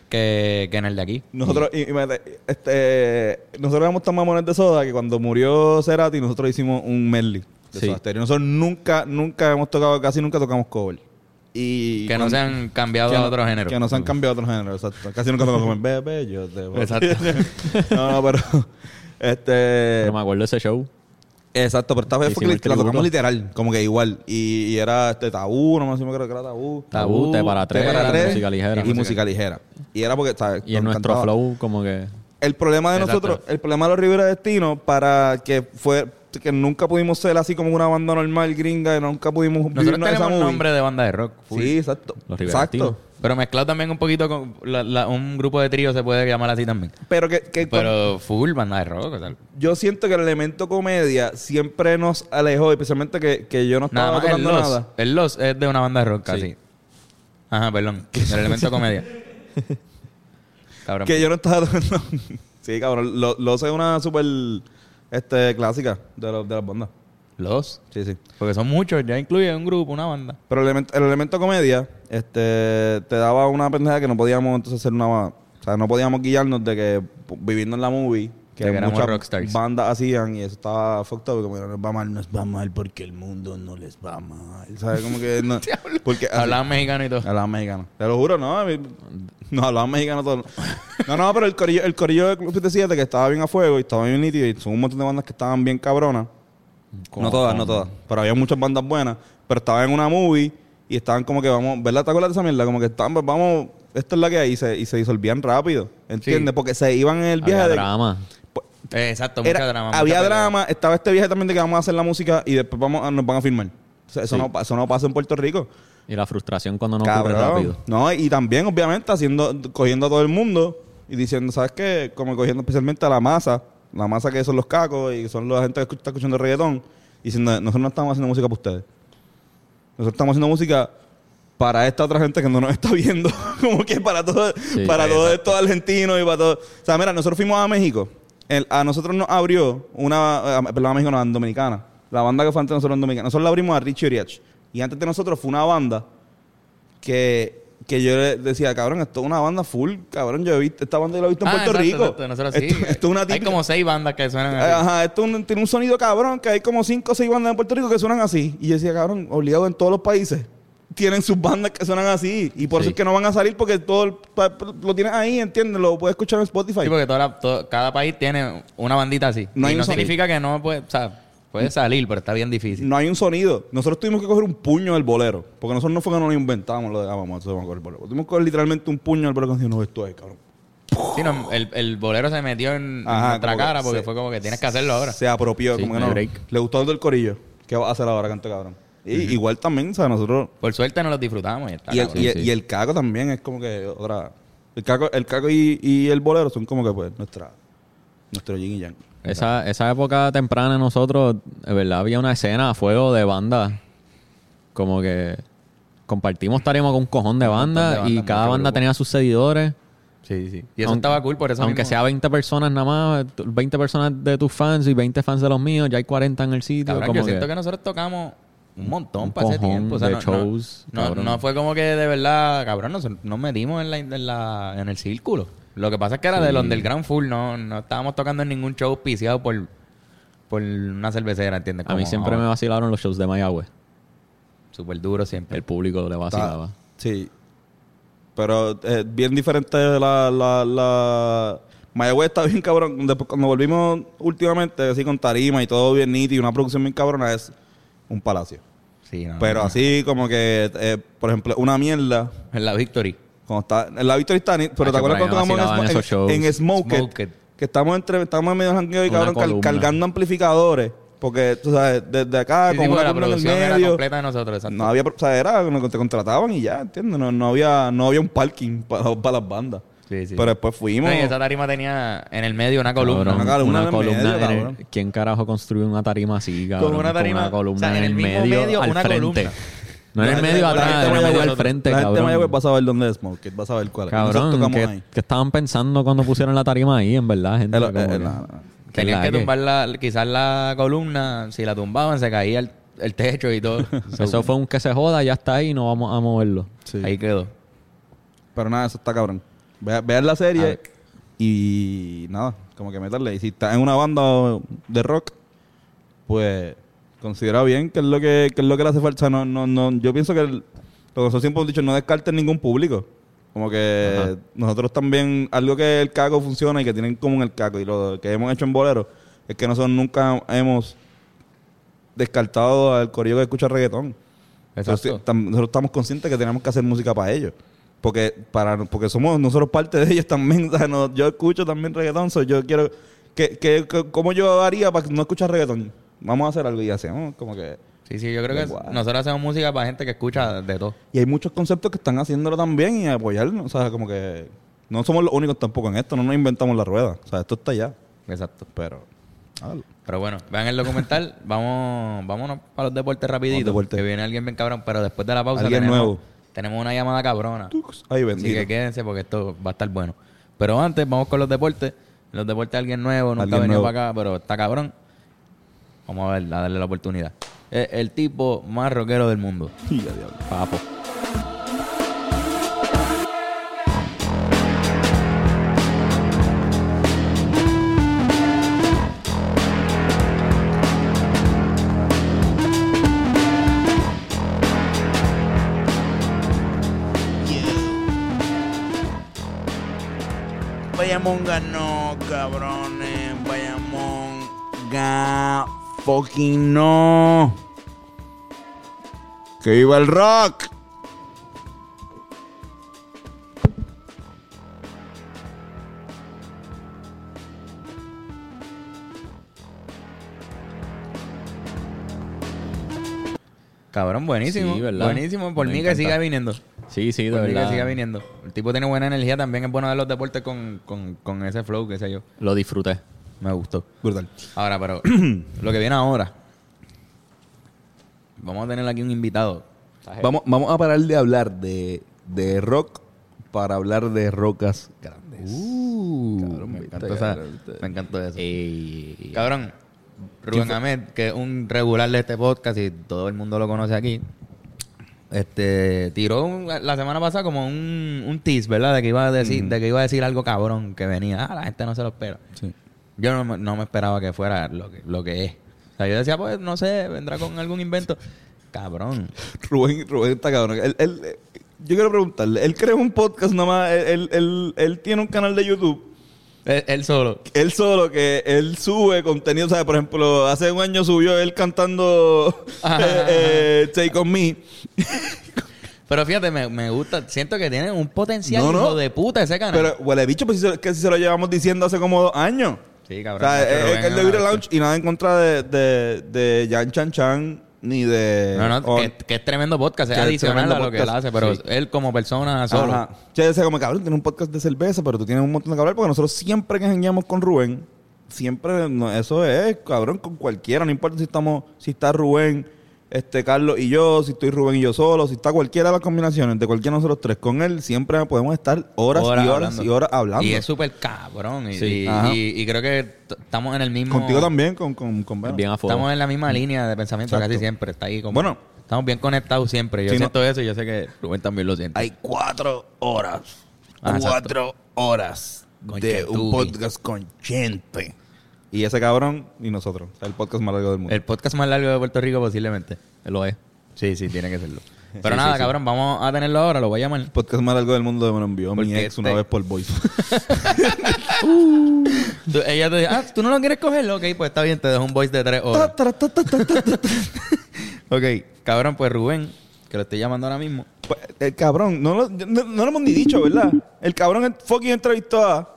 S3: Que, que en el de aquí.
S1: Nosotros, y- imagínate, este, nosotros éramos tan mamones de soda que cuando murió Cerati, nosotros hicimos un medley de
S2: Sí.
S1: Soda Stereo. Nosotros nunca, nunca hemos tocado, casi nunca tocamos cover. Y
S3: Que no
S1: cuando-
S3: se han cambiado
S1: que
S3: a
S1: no-
S3: otro género.
S1: Que no se han cambiado a otro género, exacto. Casi nunca tocamos como bebé, yo te voy a-
S3: Exacto.
S1: no, no, pero este
S2: Pero me acuerdo de ese show.
S1: Exacto, pero esta vez fue que la tocamos literal, como que igual. Y, y era este tabú, no me acuerdo creo que era tabú.
S2: Tabú, T para
S1: T
S2: tres,
S1: para tres,
S2: música ligera.
S1: Y música ligera. Y era porque, ¿sabes?
S2: Y en nuestro flow, como que.
S1: El problema de
S3: Exacto.
S1: nosotros, el problema de los Rivera Destino, para que fue que nunca pudimos ser así como una banda normal gringa, y nunca pudimos
S3: Nosotros
S1: esa
S3: tenemos
S1: movie.
S3: nombre de banda de rock. full.
S1: Sí, exacto.
S2: Los Rivera
S1: exacto.
S2: Destino.
S3: Pero mezclado también un poquito con la- la- un grupo de trío se puede llamar así también.
S1: Pero que, que
S3: Pero full banda de rock. o sea,
S1: yo siento que el elemento comedia siempre nos alejó, especialmente que, que yo no
S3: nada
S1: estaba
S3: el
S1: tocando
S3: Los.
S1: nada.
S3: El Los es de una banda de rock casi. Ajá, perdón. El elemento comedia. Cabrón.
S1: Que yo no estaba tocando. sí, cabrón. Lo, lo sé es una super este, clásica de, los- de las bandas.
S3: Los.
S1: Sí, sí.
S3: Porque son muchos, ya incluye un grupo, una banda.
S1: Pero el elemento, el elemento comedia este, te daba una pendeja que no podíamos entonces hacer una... O sea, no podíamos guiarnos de que viviendo en la movie, que,
S3: que
S1: muchas
S3: rockstars.
S1: bandas hacían y eso estaba fucked up. Como que nos va mal, nos va mal porque el mundo no les va mal. ¿Sabes? Como que no... porque así-
S3: Hablaban mexicano y todo.
S1: Hablaban mexicano. Te lo juro, no. No, hablaban mexicano todo. No, no, pero el corillo, el corillo de Club 77 que estaba bien a fuego y estaba bien nítido y son un montón de bandas que estaban bien cabronas. No todas, no todas. Pero había muchas bandas buenas. Pero estaban en una movie y estaban como que vamos, ¿verdad? ¿Te acuerdas de esa mierda? Como que estaban, pues, vamos, esto es la que hay y se, y se disolvían rápido. ¿Entiendes?
S3: Sí.
S1: Porque se iban en el viaje
S2: Había
S1: de.
S2: drama.
S3: Eh, exacto,
S1: Era-
S3: mucha drama.
S1: había drama, estaba este viaje también de que vamos a hacer la música y después vamos a- nos van a. O sea, eso,
S2: Sí.
S1: no, eso no pasa en Puerto Rico.
S2: Y la frustración cuando no ocurre rápido.
S1: No, y también, obviamente, haciendo, cogiendo a todo el mundo y diciendo, ¿sabes qué? Como cogiendo especialmente a la masa, la masa que son los cacos y son la gente que está escuchando reggaetón, diciendo, nosotros no estamos haciendo música para ustedes. Nosotros estamos haciendo música para esta otra gente que no nos está viendo. Como que para todo,
S2: Sí,
S1: para todos estos argentinos y para todo. O sea, mira, nosotros fuimos a México. El- a nosotros nos abrió una, eh, perdón, a México no, en Dominicana. La banda que fue antes de nosotros en Dominicana. Nosotros la abrimos a Richie Oriach. Y antes de nosotros fue una banda que, que yo le decía, cabrón, esto es una banda full, cabrón. Yo he visto, esta banda yo la he visto en
S3: Ah,
S1: Puerto
S3: exacto,
S1: Rico.
S3: exacto, sí.
S1: Esto, esto es una
S3: Hay
S1: típica-
S3: como seis bandas que suenan así.
S1: Ajá, esto un- tiene un sonido cabrón, que hay como cinco o seis bandas en Puerto Rico que suenan así. Y yo decía, cabrón, obligado en todos los países. Tienen sus bandas que suenan así. Y por
S2: Sí.
S1: eso es que no van a salir porque todo el lo tienes ahí, ¿entiendes? Lo puedes escuchar en Spotify.
S3: Sí, porque toda la- todo- cada país tiene una bandita así.
S1: No hay
S3: y no significa que no puede, o sea, puede salir, pero está bien difícil.
S1: No hay un sonido. Nosotros tuvimos que coger un puño del bolero. Porque nosotros no fue que no lo inventamos lo de, ah, vamos, vamos a coger el bolero. Tuvimos que coger literalmente un puño del bolero y decir, no, esto es, cabrón.
S3: Sí, no, el, el bolero se metió en, en
S1: Ajá,
S3: nuestra cara porque
S1: se-
S3: fue como que tienes que hacerlo ahora.
S1: Se apropió,
S2: Sí,
S1: como que
S2: no break.
S1: Le gustó el del corillo. ¿Qué va a hacer ahora, canto cabrón? Y, Igual también, o sea, nosotros...
S3: Por suerte no los disfrutamos. Y, está
S1: Y el, y, el-
S2: sí.
S1: y el caco también es como que otra... El caco, el caco y, y el bolero son como que pues nuestra... Nuestro yin y yang.
S2: Esa, esa época temprana nosotros, de verdad, había una escena a fuego de bandas. Como que compartimos tarima con un cojón de
S3: de
S2: bandas y cada banda
S3: grupo.
S2: tenía sus seguidores.
S3: Sí, sí. Y eso
S2: Aunque-
S3: estaba cool por eso
S2: Aunque
S3: mismo.
S2: sea 20 personas nada más, 20 personas de tus fans y 20 fans de los míos, ya hay 40 en el sitio.
S3: Cabrón,
S2: como
S3: yo siento que nosotros tocamos un montón
S2: Un
S3: para ese tiempo. O sea,
S2: de
S3: no,
S2: shows,
S3: no, no, no fue como que de verdad, cabrón, nos, nos metimos en, la, en, la, en el círculo. Lo que pasa es que era del underground full, no, no estábamos tocando en ningún show auspiciado por, por una cervecera, ¿entiendes?
S2: A mí siempre me vacilaron los shows de Mayagüez.
S3: Súper duro siempre.
S2: El público le vacilaba.
S1: Está- sí. Pero es bien diferente la... la, la... Mayagüez está bien cabrón. Después, cuando volvimos últimamente, así con tarima y todo bien nítido y una producción bien cabrona, es un palacio.
S3: Sí, no,
S1: Pero
S3: no.
S1: así como que, eh, por ejemplo, una mierda...
S3: En la Victory.
S1: Cuando está en la Victory está, ni- pero ¿te acuerdas cuando tocamos en, en, en Smoked?
S3: Smoked.
S1: Que estamos entre, estamos en medio jangueo y
S2: Una
S1: cabrón cargando amplificadores. Porque, tú sabes, desde acá,
S3: Sí,
S1: con una
S3: la
S1: columna en el
S3: producción era
S1: medio.
S3: completa de nosotros, exacto.
S1: No había, o sea, era, te contrataban y ya, ¿entiendes? No, no había, no había un parking para, para las bandas.
S3: Sí, sí.
S1: Pero después fuimos.
S3: No, y esa tarima tenía en el medio una columna.
S2: Cabrón,
S1: Una columna en el
S2: columna
S1: medio,
S2: en el-
S1: cabrón.
S2: ¿Quién carajo construye una tarima así, cabrón?
S3: una tarima-
S2: columna
S3: o sea,
S2: en el
S3: mismo
S2: medio,
S3: medio,
S2: al
S3: una
S2: frente.
S3: columna.
S2: No en el medio
S1: gente-
S2: atrás,
S1: gente
S2: en el medio al frente,
S1: La gente
S2: cabrón.
S1: Mayagüez va a saber dónde es Smoked, va a saber cuál es.
S2: Cabrón, ¿qué, qué estaban pensando cuando pusieron la tarima ahí, en verdad, gente?
S1: El-
S2: que-
S1: no, no.
S2: ¿qué
S3: Tenían que
S2: que?
S3: tumbar la, quizás la columna, si la tumbaban se caía el, el techo y todo.
S2: Eso fue un que se joda, ya está ahí, no vamos a moverlo.
S1: Sí.
S3: Ahí quedó.
S1: Pero nada, eso está cabrón. Ve- vean la serie
S3: ver.
S1: y nada, como que meterle. Y si estás en una banda de rock, pues considera bien que es lo que, que es lo que le hace falta. No, no, no, yo pienso que el- lo que nosotros siempre hemos dicho, no descarten ningún público. Como que
S2: Ajá.
S1: nosotros también, algo que el caco funciona y que tienen en común el caco y lo que hemos hecho en Bolero, es que nosotros nunca hemos descartado al corillo que escucha reggaetón. Nosotros, nosotros estamos conscientes que tenemos que hacer música para ellos. Porque para porque somos nosotros parte de ellos también. O sea, no- yo escucho también reggaetón. so yo quiero... Que, que, que- ¿Cómo yo haría para no escuchar reggaetón? Vamos a hacer algo y hacemos como que...
S3: Sí, sí, yo creo que
S1: Guau.
S3: nosotros hacemos música para gente que escucha de todo.
S1: Y hay muchos conceptos que están haciéndolo también y apoyarlo. O sea, como que... No somos los únicos tampoco en esto. No nos inventamos la rueda. O sea, esto está ya.
S3: Exacto.
S1: Pero... hágalo.
S3: Pero bueno, vean el documental. Vamos, vámonos para los deportes rapidito.
S1: deportes.
S3: Que viene alguien bien cabrón, pero después de la pausa
S1: Alguien
S3: tenemos,
S1: nuevo.
S3: tenemos una llamada cabrona.
S1: Ay,
S3: Así
S1: bendito.
S3: que quédense porque esto va a estar bueno. Pero antes, vamos con los deportes. Los deportes alguien nuevo, nunca ha venido para acá, pero está cabrón. Vamos a ver, a darle la oportunidad. Es el tipo más rockero del mundo.
S1: Diablo.
S3: Papo.
S1: Bayamón ganó, cabrones. Bayamón ga fucking no. Que viva el rock.
S3: Cabrón, buenísimo.
S2: Sí, ¿verdad?
S3: buenísimo. Por
S2: Me
S3: mí que siga viniendo.
S2: Sí, sí, de
S3: Por mí que
S2: verdad.
S3: siga viniendo. El tipo tiene buena energía también. Es bueno de los deportes con, con, con ese flow, qué sé yo.
S2: Lo disfruté.
S3: Me gustó.
S1: Brutal.
S3: Ahora, pero lo que viene ahora. Vamos a tener aquí un invitado.
S1: Vamos, vamos a parar de hablar de, de rock para hablar de rocas grandes. Cabrón,
S3: me, encantó esa- me encantó eso. Cabrón, Rubén Ahmed, que es un regular de este podcast y todo el mundo lo conoce aquí, este tiró un- la semana pasada como un, un tease, ¿verdad? De que iba a decir, de que iba a decir algo cabrón que venía. Ah, la gente no se lo espera.
S1: Sí.
S3: Yo no, me- no me esperaba que fuera lo que, lo que es. O sea, yo decía, pues, no sé, vendrá con algún invento. Cabrón.
S1: Rubén, Rubén está cabrón. Él, él- eh, yo quiero preguntarle, él crea un podcast nada más, él, él, él- él tiene un canal de YouTube,
S3: Él, solo.
S1: él solo que él sube contenido, ¿sabes? Por ejemplo, hace un año subió él cantando
S3: Ajá,
S1: eh, eh, Take On Me.
S3: Pero fíjate, me, me gusta. Siento que tiene un potencial
S1: No, no.
S3: hijo de puta ese canal.
S1: Pero, huele bicho, pues que si se lo llevamos diciendo hace como dos años.
S3: Sí,
S1: O
S3: cabrón.
S1: sea, es,
S3: Rubén
S1: es que
S3: es
S1: Lounge y nada en contra de, de, de Jan Chan Chan ni de...
S3: No, no, que, que es tremendo podcast, es
S1: Que
S3: adicional a lo que
S1: podcast,
S3: él hace, pero
S1: sí.
S3: él como persona solo.
S1: Ajá. Che, decía como, cabrón, tiene un podcast de cerveza, pero tú tienes un montón de que hablar porque nosotros siempre que jangueamos con Rubén, siempre, no, eso es, cabrón, con cualquiera, no importa si estamos, si está Rubén, este Carlos y yo, si estoy Rubén y yo solo, si está cualquiera de las combinaciones de cualquiera de nosotros tres con él, siempre podemos estar horas,
S3: Horas
S1: y horas
S3: hablando.
S1: y horas hablando.
S3: Y es súper cabrón. Y,
S2: Sí.
S3: y-
S1: Ajá.
S3: y- y creo que estamos en el mismo.
S1: Contigo también, con, con, con.
S2: Bien a fuego.
S3: Estamos en la misma línea de pensamiento
S1: Exacto.
S3: casi siempre. Está ahí como.
S1: Bueno.
S3: Estamos bien conectados siempre. Yo
S1: no-
S3: siento eso y yo sé que Rubén también lo siente.
S1: Hay cuatro horas.
S3: Ah,
S1: cuatro horas
S3: Con
S1: de un podcast con gente. Y ese cabrón y nosotros. O sea, el podcast más largo del mundo.
S3: El podcast más largo de Puerto Rico posiblemente.
S2: Lo es.
S3: Sí, sí, tiene que serlo. Pero
S1: Sí,
S3: nada,
S1: sí, sí.
S3: cabrón, vamos a tenerlo ahora, lo voy a llamar.
S1: El podcast más largo del mundo me lo envió mi ex una vez por voice.
S3: Tú- ella te dice, ah, ¿tú no lo quieres coger? Ok, pues está bien, te dejo un voice de tres horas. ok, cabrón, pues Rubén, que lo estoy llamando ahora mismo.
S1: Pues, el cabrón, no lo, no, no lo hemos ni dicho, ¿verdad? El cabrón fucking entrevistó a...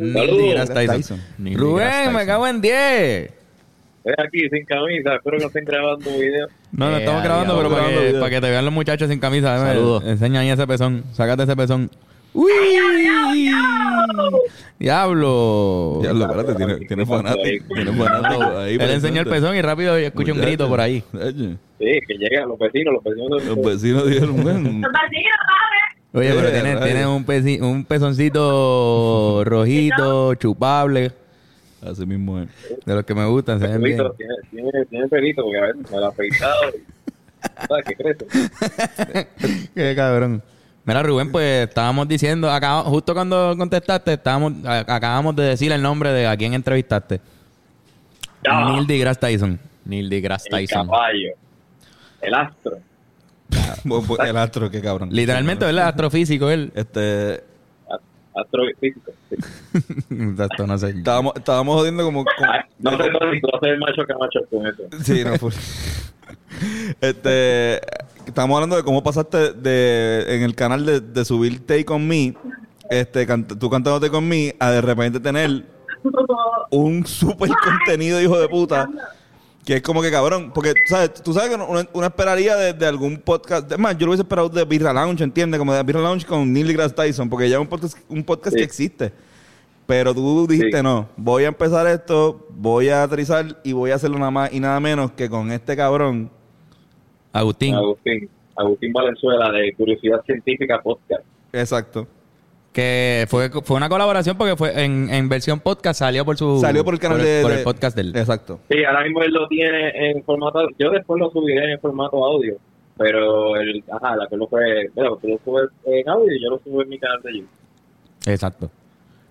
S3: DeGrasse Tyson.
S1: Tyson.
S3: Rubén, me cago en 10.
S4: Estoy aquí sin camisa, espero que no estén grabando video.
S3: No, no
S2: Eh,
S3: estamos grabando, pero para
S1: grabando
S3: que,
S1: video.
S3: para que te vean los muchachos sin camisa.
S2: Saludos.
S3: Enseña ahí ese pezón. Sácate ese pezón. ¡Uy! ¡Diablo!
S1: Diablo, espérate, tiene, tiene fanático. Tiene fanático ahí.
S3: Él enseña el pezón y rápido escucha un grito por ahí.
S4: Sí, que llegan los vecinos, los vecinos.
S1: Los vecinos dijeron, bueno,
S3: Oye, pero tiene,
S1: rayos.
S3: tiene un, pezi- un pezoncito rojito, chupable.
S1: así mismo es.
S3: De los que me gustan, se ven bien.
S4: Tiene, tiene, tiene pelito, porque a veces me lo ha afeitado y... ¿Sabes qué crece?
S3: Qué cabrón. Mira, Rubén, pues estábamos diciendo, acá, justo cuando contestaste, estábamos, a- acabamos de decir el nombre de a quién entrevistaste.
S5: Ah.
S3: Neil deGrasse Tyson.
S2: Neil deGrasse
S5: El
S2: Tyson.
S5: caballo. El astro.
S1: El astro, qué cabrón.
S3: Literalmente, ¿verdad? Astrofísico él.
S1: Este,
S5: Astrofísico. sí.
S3: Exacto, no sé.
S1: estábamos, estábamos jodiendo como... como-
S5: Ay, no sé si tú haces macho que macho con eso.
S1: Sí, no fue. este, estamos hablando de cómo pasaste de en el canal de, de subir Take On Me, este, cant- tú cantando Take On Me, a de repente tener un super contenido, hijo de puta, que es como que cabrón, porque sabes, tú sabes que uno, uno esperaría de, de algún podcast, es más, yo lo hubiese esperado de Birra Lounge, ¿entiendes? Como de Birra Lounge con Neil deGrasse Tyson, porque ya es un podcast, un podcast
S5: Sí.
S1: que existe. Pero tú dijiste,
S5: Sí.
S1: no, voy a empezar esto, voy a aterrizar y voy a hacerlo nada más y nada menos que con este cabrón.
S3: Agustín.
S5: Agustín. Agustín Valenzuela de Curiosidad Científica Podcast.
S1: Exacto.
S3: Que fue, fue una colaboración porque fue en, en versión podcast, salió por su.
S1: Salió por el canal de,
S3: por el podcast del.
S1: Exacto.
S5: Sí, ahora mismo él lo tiene en formato. Yo después lo subiré en formato audio. Pero el. Ajá, la que lo fue. Bueno, tú lo subes en audio y yo lo subo en mi canal de YouTube.
S3: Exacto.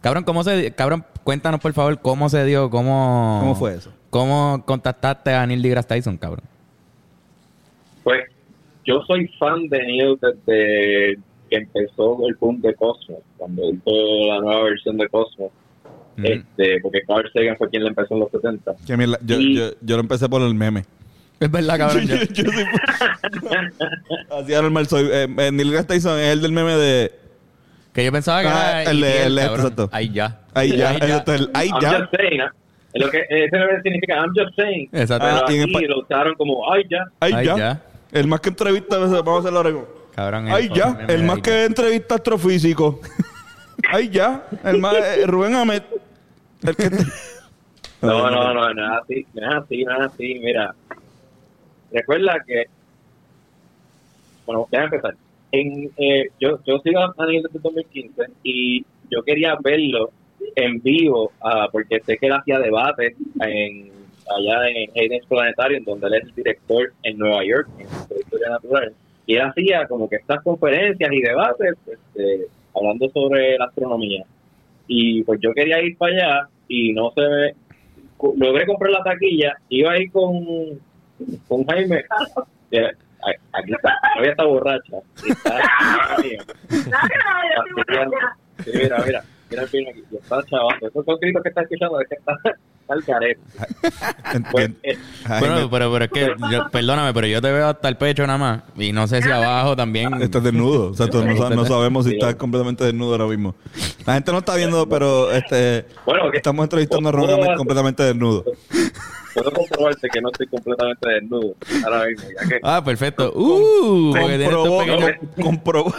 S3: Cabrón, ¿cómo se Cabrón, cuéntanos por favor cómo se dio, cómo.
S1: ¿Cómo fue eso?
S3: ¿Cómo contactaste a Neil deGrasse Tyson, cabrón?
S5: Pues yo soy fan de Neil desde que empezó el boom de Cosmos, cuando hizo la nueva versión de Cosmos.
S3: Mm.
S5: Este, porque Carl Sagan fue quien la empezó en los 70.
S1: Que yo,
S5: Y-
S1: yo, yo lo empecé por el meme.
S3: Es verdad, cabrón. yo-
S1: Yo soy- Así era normal soy. Eh, eh, Neil Tyson es el del meme de.
S3: que yo pensaba que
S1: Ah,
S3: era.
S1: el el exacto.
S2: Ahí ya.
S1: Ahí ya.
S3: Ahí ya.
S1: exacto, el Ahí
S5: I'm
S1: ya.
S5: just saying, ¿ah? Lo que ese nombre significa I'm just saying.
S3: Exacto.
S1: Ah, y en
S5: lo usaron como ay ya.
S1: Ahí
S3: Ahí
S1: ya.
S3: ya.
S1: El más que entrevista, vamos a hacerlo ahora mismo.
S3: Cabrón.
S1: Ahí ya. El
S3: de
S1: más que entrevista astrofísico. Ahí ya. El más. eh, Rubén Ahmed. El que.
S5: No, no, no, no es así, no es así, no es así. Mira, recuerda que, bueno, déjame empezar. En, eh, yo, yo sigo a Daniel desde 2015 y yo quería verlo en vivo ah, porque sé que él hacía debates en, allá en Hayden Planetario, en donde él es el director en Nueva York, en la historia natural. Y él hacía como que estas conferencias y debates este, hablando sobre la astronomía. Y pues yo quería ir para allá y no se ve logré comprar la taquilla, iba a ir con, con Jaime. Eh, Aquí está, todavía está borracha. Está, mira, mira, mira el pino aquí. y Está chaval. Esos son gritos que está escuchando es que está, carete. Pues,
S1: Entiendo.
S5: eh,
S3: Bueno, pero, pero es que, yo- perdóname, pero yo te veo hasta el pecho nada más. Y no sé si abajo también.
S1: Estás desnudo. O sea, tú no, no sabemos si estás completamente desnudo ahora mismo. La gente no está viendo, pero este
S5: bueno, que
S1: estamos entrevistando a Ahmed completamente desnudo.
S5: Puedo comprobarte que no estoy completamente desnudo ahora mismo, ya que
S3: Ah, perfecto. Uh,
S1: Comprobó, comprobó.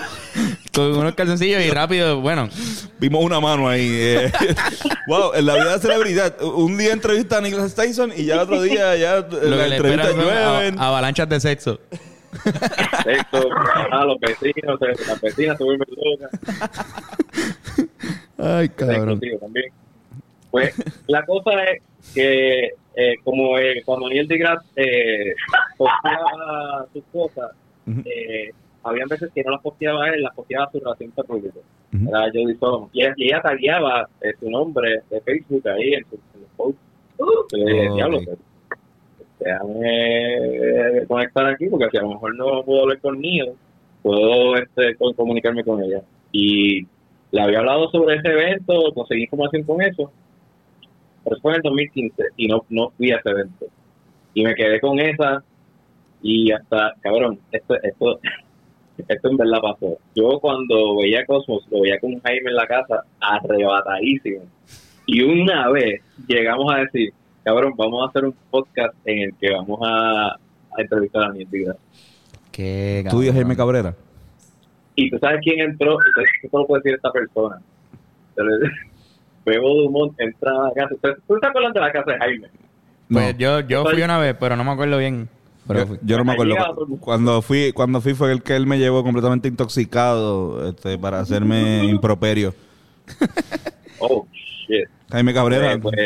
S3: Con unos calzoncillos y rápido, bueno.
S1: Vimos una mano ahí. eh. wow, en la vida de celebridad. Un día entrevista a Nicholas Tyson y ya el otro día ya
S3: Lo
S1: la entrevista llueven.
S3: a- avalanchas de sexo.
S5: esto, a los vecinos, se- las vecinas se vuelven locas.
S3: Ay,
S5: contigo también. Pues la cosa es que eh, como eh, cuando Neil deGrasse eh, posteaba sus cosas, eh, habían veces que no las posteaba él, las posteaba su relación público. Era Jodie. Y ella, y ella tagueaba eh, su nombre de Facebook ahí en, su, en los posts. Le dije, diablo, pues, déjame conectar aquí porque si a lo mejor no puedo hablar con Neil, puedo este, co- comunicarme con ella. Y le había hablado sobre ese evento, conseguí información con eso, pero fue en el 2015 y no, no fui a ese evento. Y me quedé con esa y hasta, cabrón, esto, esto, esto en verdad pasó. Yo cuando veía Cosmos, lo veía con Jaime en la casa, arrebatadísimo. Y una vez llegamos a decir, cabrón, vamos a hacer un podcast en el que vamos a, a entrevistar a mi entidad.
S3: Qué
S1: Tú y. Jaime Cabrera.
S5: Y tú sabes quién entró, ¿qué solo puede decir esta persona? Bebo Dumont entra a la casa. ¿Tú- ¿Tú te acuerdas de la casa de Jaime?
S3: Pues
S1: No.
S3: yo, yo fui una vez, pero no me acuerdo bien. Pero
S1: Yo, yo no me acuerdo. Cuando fui, cuando fui fue el que él me llevó completamente intoxicado este, para hacerme improperio.
S5: Oh, shit.
S1: Jaime Cabrera,
S5: Eh, pues,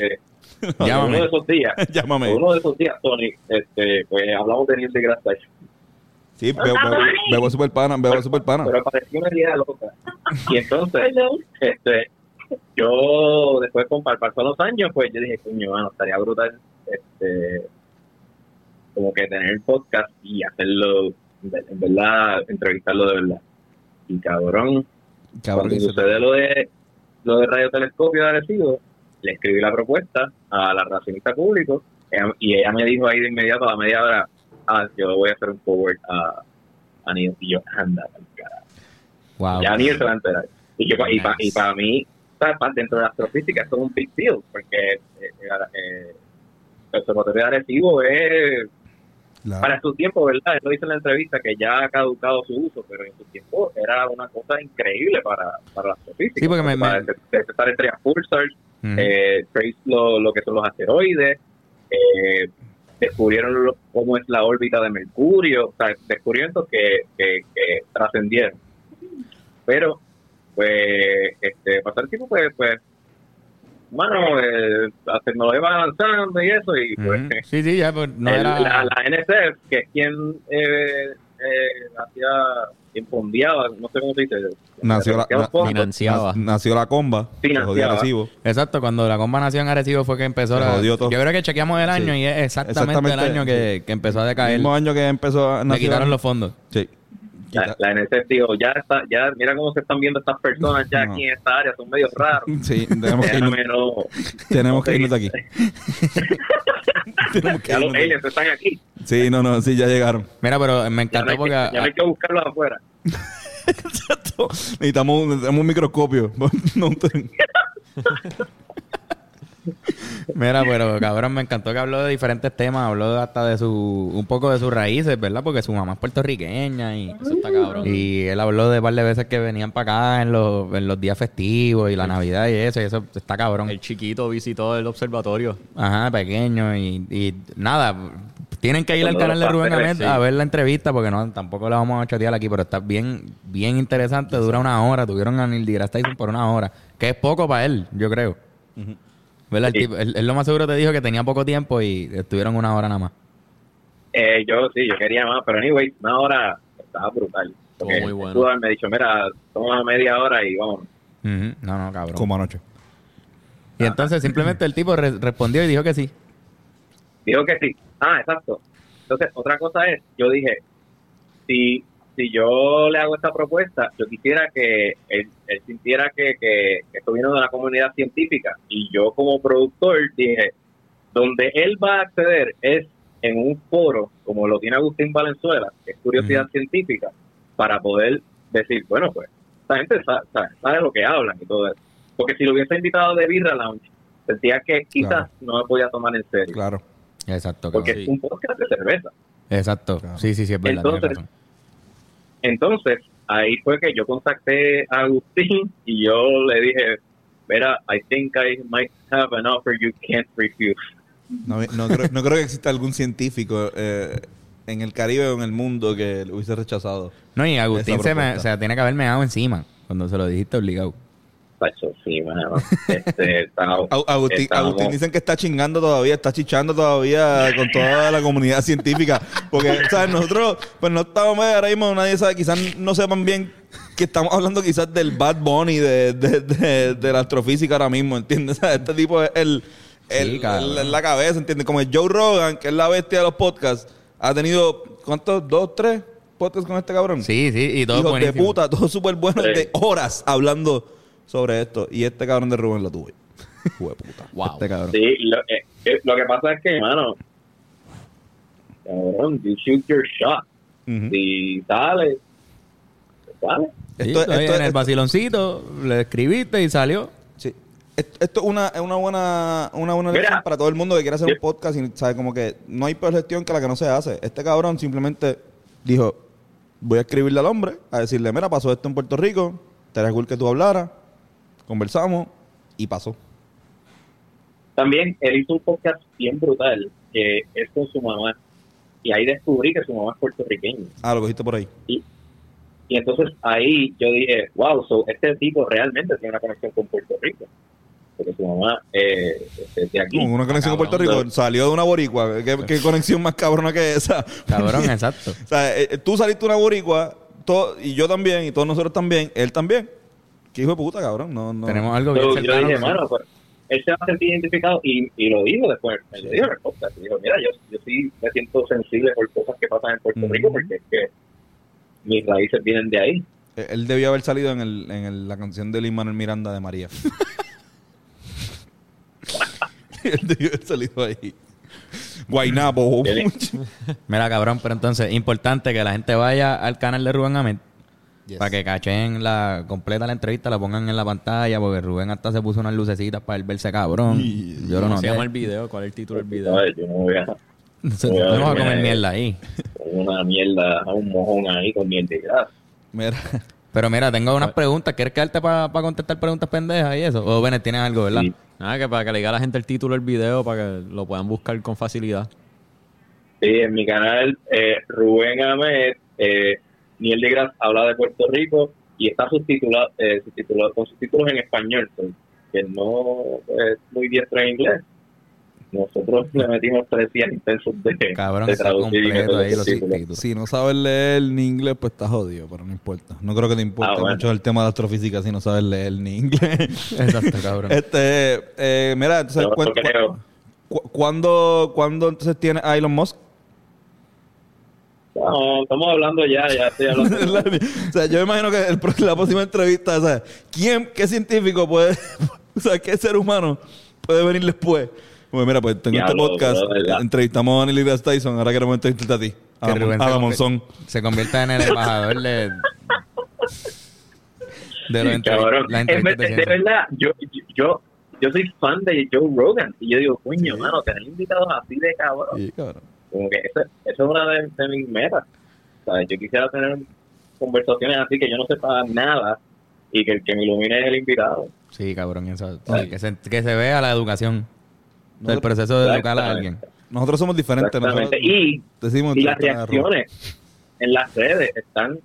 S3: Llámame.
S5: uno de esos días,
S1: llámame.
S5: uno de esos días, Tony, este, pues hablamos de Neil deGrasse Tyson.
S1: Sí, bebo, bebo, bebo super pana, bebo super pana.
S5: pero parecía una idea loca. Y entonces, este, yo después con pasar los años, pues yo dije, coño, mano, estaría brutal, este, como que tener el podcast y hacerlo, en verdad, entrevistarlo de verdad. Y cabrón,
S1: Cabrón,
S5: cuando sucede lo de lo de radiotelescopio de Arecibo, le escribí la propuesta a la relacionista público y ella me dijo ahí de inmediato a la media hora, ah, yo voy a hacer un forward a, a Neil. Y yo, anda, carajo.
S3: Wow.
S5: Ya Neil se va a enterar. Y, pa- y, pa- y para mí, dentro de la astrofísica, esto es un big deal, porque eh, eh, eh, el observatorio de Arecibo es
S1: Claro.
S5: para su tiempo, ¿verdad? Él lo dice en la entrevista que ya ha caducado su uso, pero en su tiempo era una cosa increíble para, para la astrofísica.
S3: Sí, porque me-
S5: para
S3: me-
S5: de- detectar estrellas pulsars, eh, trace lo, lo que son los asteroides, eh, descubrieron lo- cómo es la órbita de Mercurio, o sea, descubrimientos que, que, que trascendieron. Pero, pues, este, pasar el tiempo, pues, pues, bueno, eh, la tecnología va avanzando y eso, y pues.
S3: Sí, sí, ya, pues no
S5: el-
S3: era...
S5: la, la NSF, que es quien eh, eh, hacía, quien fondeaba, no sé cómo se dice,
S1: Nació la-
S2: Financiaba.
S1: Nac- Nació la comba.
S5: Financiaba.
S3: Exacto, cuando la comba nació en Arecibo fue que empezó la... Yo creo que chequeamos el año
S1: Sí.
S3: y es exactamente, el año que, que empezó a
S1: El
S3: decaer.
S1: mismo año que empezó a
S3: Le
S1: nació-
S3: quitaron los fondos.
S1: Sí.
S5: La, la NSF dijo, ya está, ya mira cómo se están viendo estas personas ya
S1: No.
S5: aquí en esta área, son medio raros.
S1: Sí, tenemos que irnos,
S5: no,
S1: tenemos que
S5: no
S1: irnos de aquí. tenemos que
S5: ya los
S1: irnos
S5: aliens están aquí.
S1: Sí, no, no, sí, ya llegaron.
S3: Mira, pero me
S5: Ya
S3: encantó
S5: hay,
S3: porque...
S5: que, ya no hay que buscarlos afuera.
S1: Exacto. Necesitamos, necesitamos un microscopio. No, un-
S3: Mira, pero cabrón, me encantó que habló de diferentes temas, habló hasta de su, un poco de sus raíces, ¿verdad? Porque su mamá es puertorriqueña y,
S2: Eso está cabrón.
S3: y él habló de un par de veces que venían para acá en los, en los días festivos y la Navidad y eso, y eso está cabrón.
S2: El chiquito visitó el observatorio.
S3: Ajá, pequeño y, y nada, tienen que ir al canal de Rubén
S5: sí.
S3: a ver la entrevista porque no tampoco la vamos a chatear aquí, pero está bien bien interesante, dura una hora, tuvieron a Neil deGrasse Tyson por una hora, que es poco para él, yo creo. ¿Verdad? El
S5: Sí.
S3: tipo- él, él lo más seguro te dijo que tenía poco tiempo y estuvieron una hora nada más.
S5: Eh, yo sí, yo quería más, pero anyway, una hora estaba brutal. Porque
S2: muy bueno.
S5: pudo dicho, mira, toma media hora y vamos.
S3: No, no, cabrón.
S1: Como anoche.
S3: Y entonces simplemente el tipo re- respondió y dijo que sí.
S5: Dijo que sí. Ah, exacto. Entonces, otra cosa es, yo dije, si, si yo le hago esta propuesta, yo quisiera que él, él sintiera que, que esto viene de una comunidad científica. Y yo como productor dije, donde él va a acceder es en un foro, como lo tiene Agustín Valenzuela, que es curiosidad científica, para poder decir, bueno, pues, esta gente sabe, sabe, sabe lo que hablan y todo eso. Porque si lo hubiese invitado de Birra Lounge, sentía que quizás
S1: Claro.
S5: no me podía tomar en serio.
S1: Claro.
S3: Exacto,
S5: Porque es un podcast de cerveza.
S3: Exacto.
S1: Claro.
S3: Sí, sí, sí, es verdad.
S5: Entonces. Entonces, ahí fue que yo contacté a Agustín y yo le dije, mira, I think I might have an offer you can't refuse.
S1: No, no creo, no creo que exista algún científico eh, en el Caribe o en el mundo que lo hubiese rechazado.
S3: No, y Agustín se me, o sea, tiene que haber meado encima cuando se lo dijiste obligado.
S5: Pacho, sí, mano. Este, estaba-
S1: Au- Agustín,
S5: estábamos-
S1: Agustín dicen que está chingando todavía, está chichando todavía con toda la comunidad científica. Porque, ¿sabes? Nosotros, pues no estamos ahora mismo, nadie sabe, quizás no sepan bien que estamos hablando quizás del Bad Bunny de, de, de- de la astrofísica ahora mismo, ¿entiendes? O sea, este tipo es el, el,
S3: Sí, cabrón.
S1: el- la cabeza, ¿entiendes? Como el Joe Rogan, que es la bestia de los podcasts, ha tenido, ¿cuántos? ¿Dos, tres podcasts con este cabrón?
S3: Sí, sí, y todo
S1: Hijos de puta, todo súper bueno,
S5: Sí.
S1: de horas hablando sobre esto. Y este cabrón de Rubén lo tuve. Puta.
S2: Wow.
S1: Este cabrón.
S5: Sí, lo, eh, eh, lo que pasa es que, mano, cabrón, you shoot your shot.
S1: Ujú.
S5: Si sale, sale.
S3: Sí,
S1: Esto,
S3: en el vaciloncito, le escribiste y salió.
S1: sí. Esto, esto es una, es una buena, una buena
S5: Mira.
S1: lección para todo el mundo que quiere hacer un podcast y sabe como que no hay peor gestión que la que no se hace. Este cabrón simplemente dijo, voy a escribirle al hombre, a decirle, mira, pasó esto en Puerto Rico, estaría cool que tú hablaras, conversamos y pasó.
S5: También él hizo un podcast bien brutal que es con su mamá. Y ahí descubrí que su mamá es puertorriqueña.
S1: Ah, lo cogiste por ahí.
S5: Y, y entonces ahí yo dije, wow, so este tipo realmente tiene una conexión con Puerto Rico. porque su mamá eh, es de aquí.
S1: Con una conexión con Puerto Rico, salió de una boricua. ¿Qué, qué conexión más cabrona que esa?
S3: Cabrón, exacto.
S1: O sea, eh, tú saliste de una boricua, todo, y yo también, y todos nosotros también, él también. Qué hijo de puta, cabrón. No, no.
S3: Tenemos algo bien
S5: Yo, yo
S3: cercano.
S5: dije,
S3: que-
S5: mano, pues, él se va a sentir identificado y, y lo dijo después. Me lo dijo en el podcast. Dijo, mira, yo, yo sí me siento sensible por cosas que pasan en Puerto
S1: Ujú.
S5: Rico porque es que mis raíces vienen de ahí.
S1: Eh, Él debió haber salido en, el, en el- la canción de Lin Manuel Miranda de María. él debió haber salido ahí. Guaynabo.
S3: Mira, cabrón, pero entonces, importante que la gente vaya al canal de Rubén Ahmed
S1: Yes.
S3: para que cachen la completa la entrevista, la pongan en la pantalla, porque Rubén hasta se puso unas lucecitas para él verse cabrón.
S1: Y-
S3: Yo lo
S2: ¿Cómo
S3: noté.
S2: se llama el video? ¿Cuál es el título del video?
S5: ¿sabes? Yo no voy a
S3: Entonces,
S5: Voy a
S3: no vamos a comer mierda ahí.
S5: una mierda, un mojón ahí con miel de grasa.
S1: Mira,
S3: Pero mira, tengo unas preguntas. ¿Quieres quedarte para contestar preguntas pendejas y eso? O Benet, tienes algo, ¿verdad?
S5: Sí.
S2: Nada, que para que le diga a la gente el título del video para que lo puedan buscar con facilidad.
S5: Sí, en mi canal, eh, Rubén Ahmed, eh, Miel de Gras habla de Puerto Rico y está subtitulado, eh, subtitulado con subtítulos en español, pues, que no es muy diestro en inglés. Nosotros le metimos tres días intensos de,
S3: Cabrón,
S5: de traducir
S3: completo ahí los
S5: subtítulos.
S1: si no sabes leer ni inglés, pues estás jodido, pero no importa. No creo que te importe
S5: Ah, bueno.
S1: mucho el tema de astrofísica si no sabes leer ni inglés.
S3: Exacto, cabrón.
S1: este, eh, mira, entonces, ¿cuándo, ¿cuándo entonces tiene a Elon Musk?
S5: No, estamos hablando ya, ya estoy hablando.
S1: o sea, yo me imagino que el la próxima entrevista, o sea, ¿quién, qué científico puede, o sea, qué ser humano puede venir después? Pues mira, pues tengo este podcast, entrevistamos a Neil deGrasse Tyson, ahora queremos entrevistarte a ti, a,
S3: Que
S1: la-
S3: Rubén
S1: a la Monzón.
S3: Se convierta en el embajador de... De
S5: Cabrón. Es ver-
S3: de
S5: de verdad, yo, yo, yo soy fan de Joe Rogan y yo digo, coño, mano, tener invitados así de cabrón.
S1: Sí, cabrón.
S5: Como que eso, eso es una de, de mis metas. ¿Sabes? Yo quisiera tener conversaciones así que yo no sepa nada y que el que me ilumine es el invitado.
S3: Sí, cabrón. Eso, sí, que, se, que se vea la educación. del proceso de educar a alguien.
S1: Nosotros somos diferentes. Nosotros.
S5: Y,
S1: decimos
S5: y las reacciones en las redes están...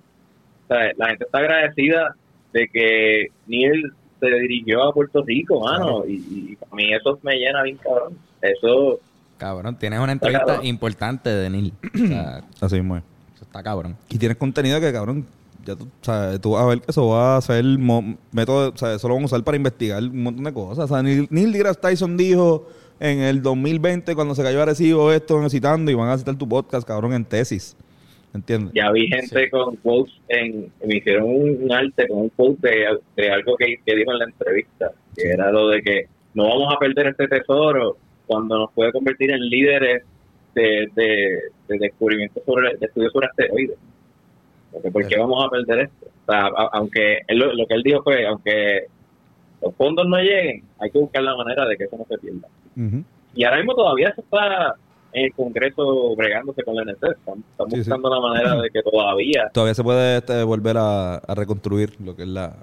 S5: ¿sabes? La gente está agradecida de que Neil se dirigió a Puerto Rico, mano. Y, y a mí eso me llena bien, cabrón. Eso...
S3: Cabrón, tienes una entrevista
S5: cabrón.
S3: importante de Neil. O sea,
S1: Así mismo es.
S3: eso está cabrón.
S1: Y tienes contenido que, cabrón, ya tú, sabes, tú vas a ver que eso va a ser método, o sea, eso lo vamos a usar para investigar un montón de cosas. O sea, Neil, Neil deGrasse Tyson dijo en el 2020 cuando se cayó Arecibo esto, citando, y van a citar tu podcast, cabrón, en tesis. ¿Entiendes?
S5: Ya vi gente con quotes en... Me hicieron un, un arte con un quote de, de algo que, que dijo en la entrevista. Que era lo de que no vamos a perder este tesoro cuando nos puede convertir en líderes de, de, de descubrimiento sobre, de estudios sobre asteroides. Porque, ¿Por qué vamos a perder esto? O sea, a- aunque él lo, lo que él dijo fue, aunque los fondos no lleguen, hay que buscar la manera de que eso no se pierda. Y ahora mismo todavía se está en el Congreso bregándose con la NSF. Están, están
S1: Sí, sí.
S5: buscando la manera de que todavía,
S1: Todavía se puede este, volver a, a reconstruir lo que es la...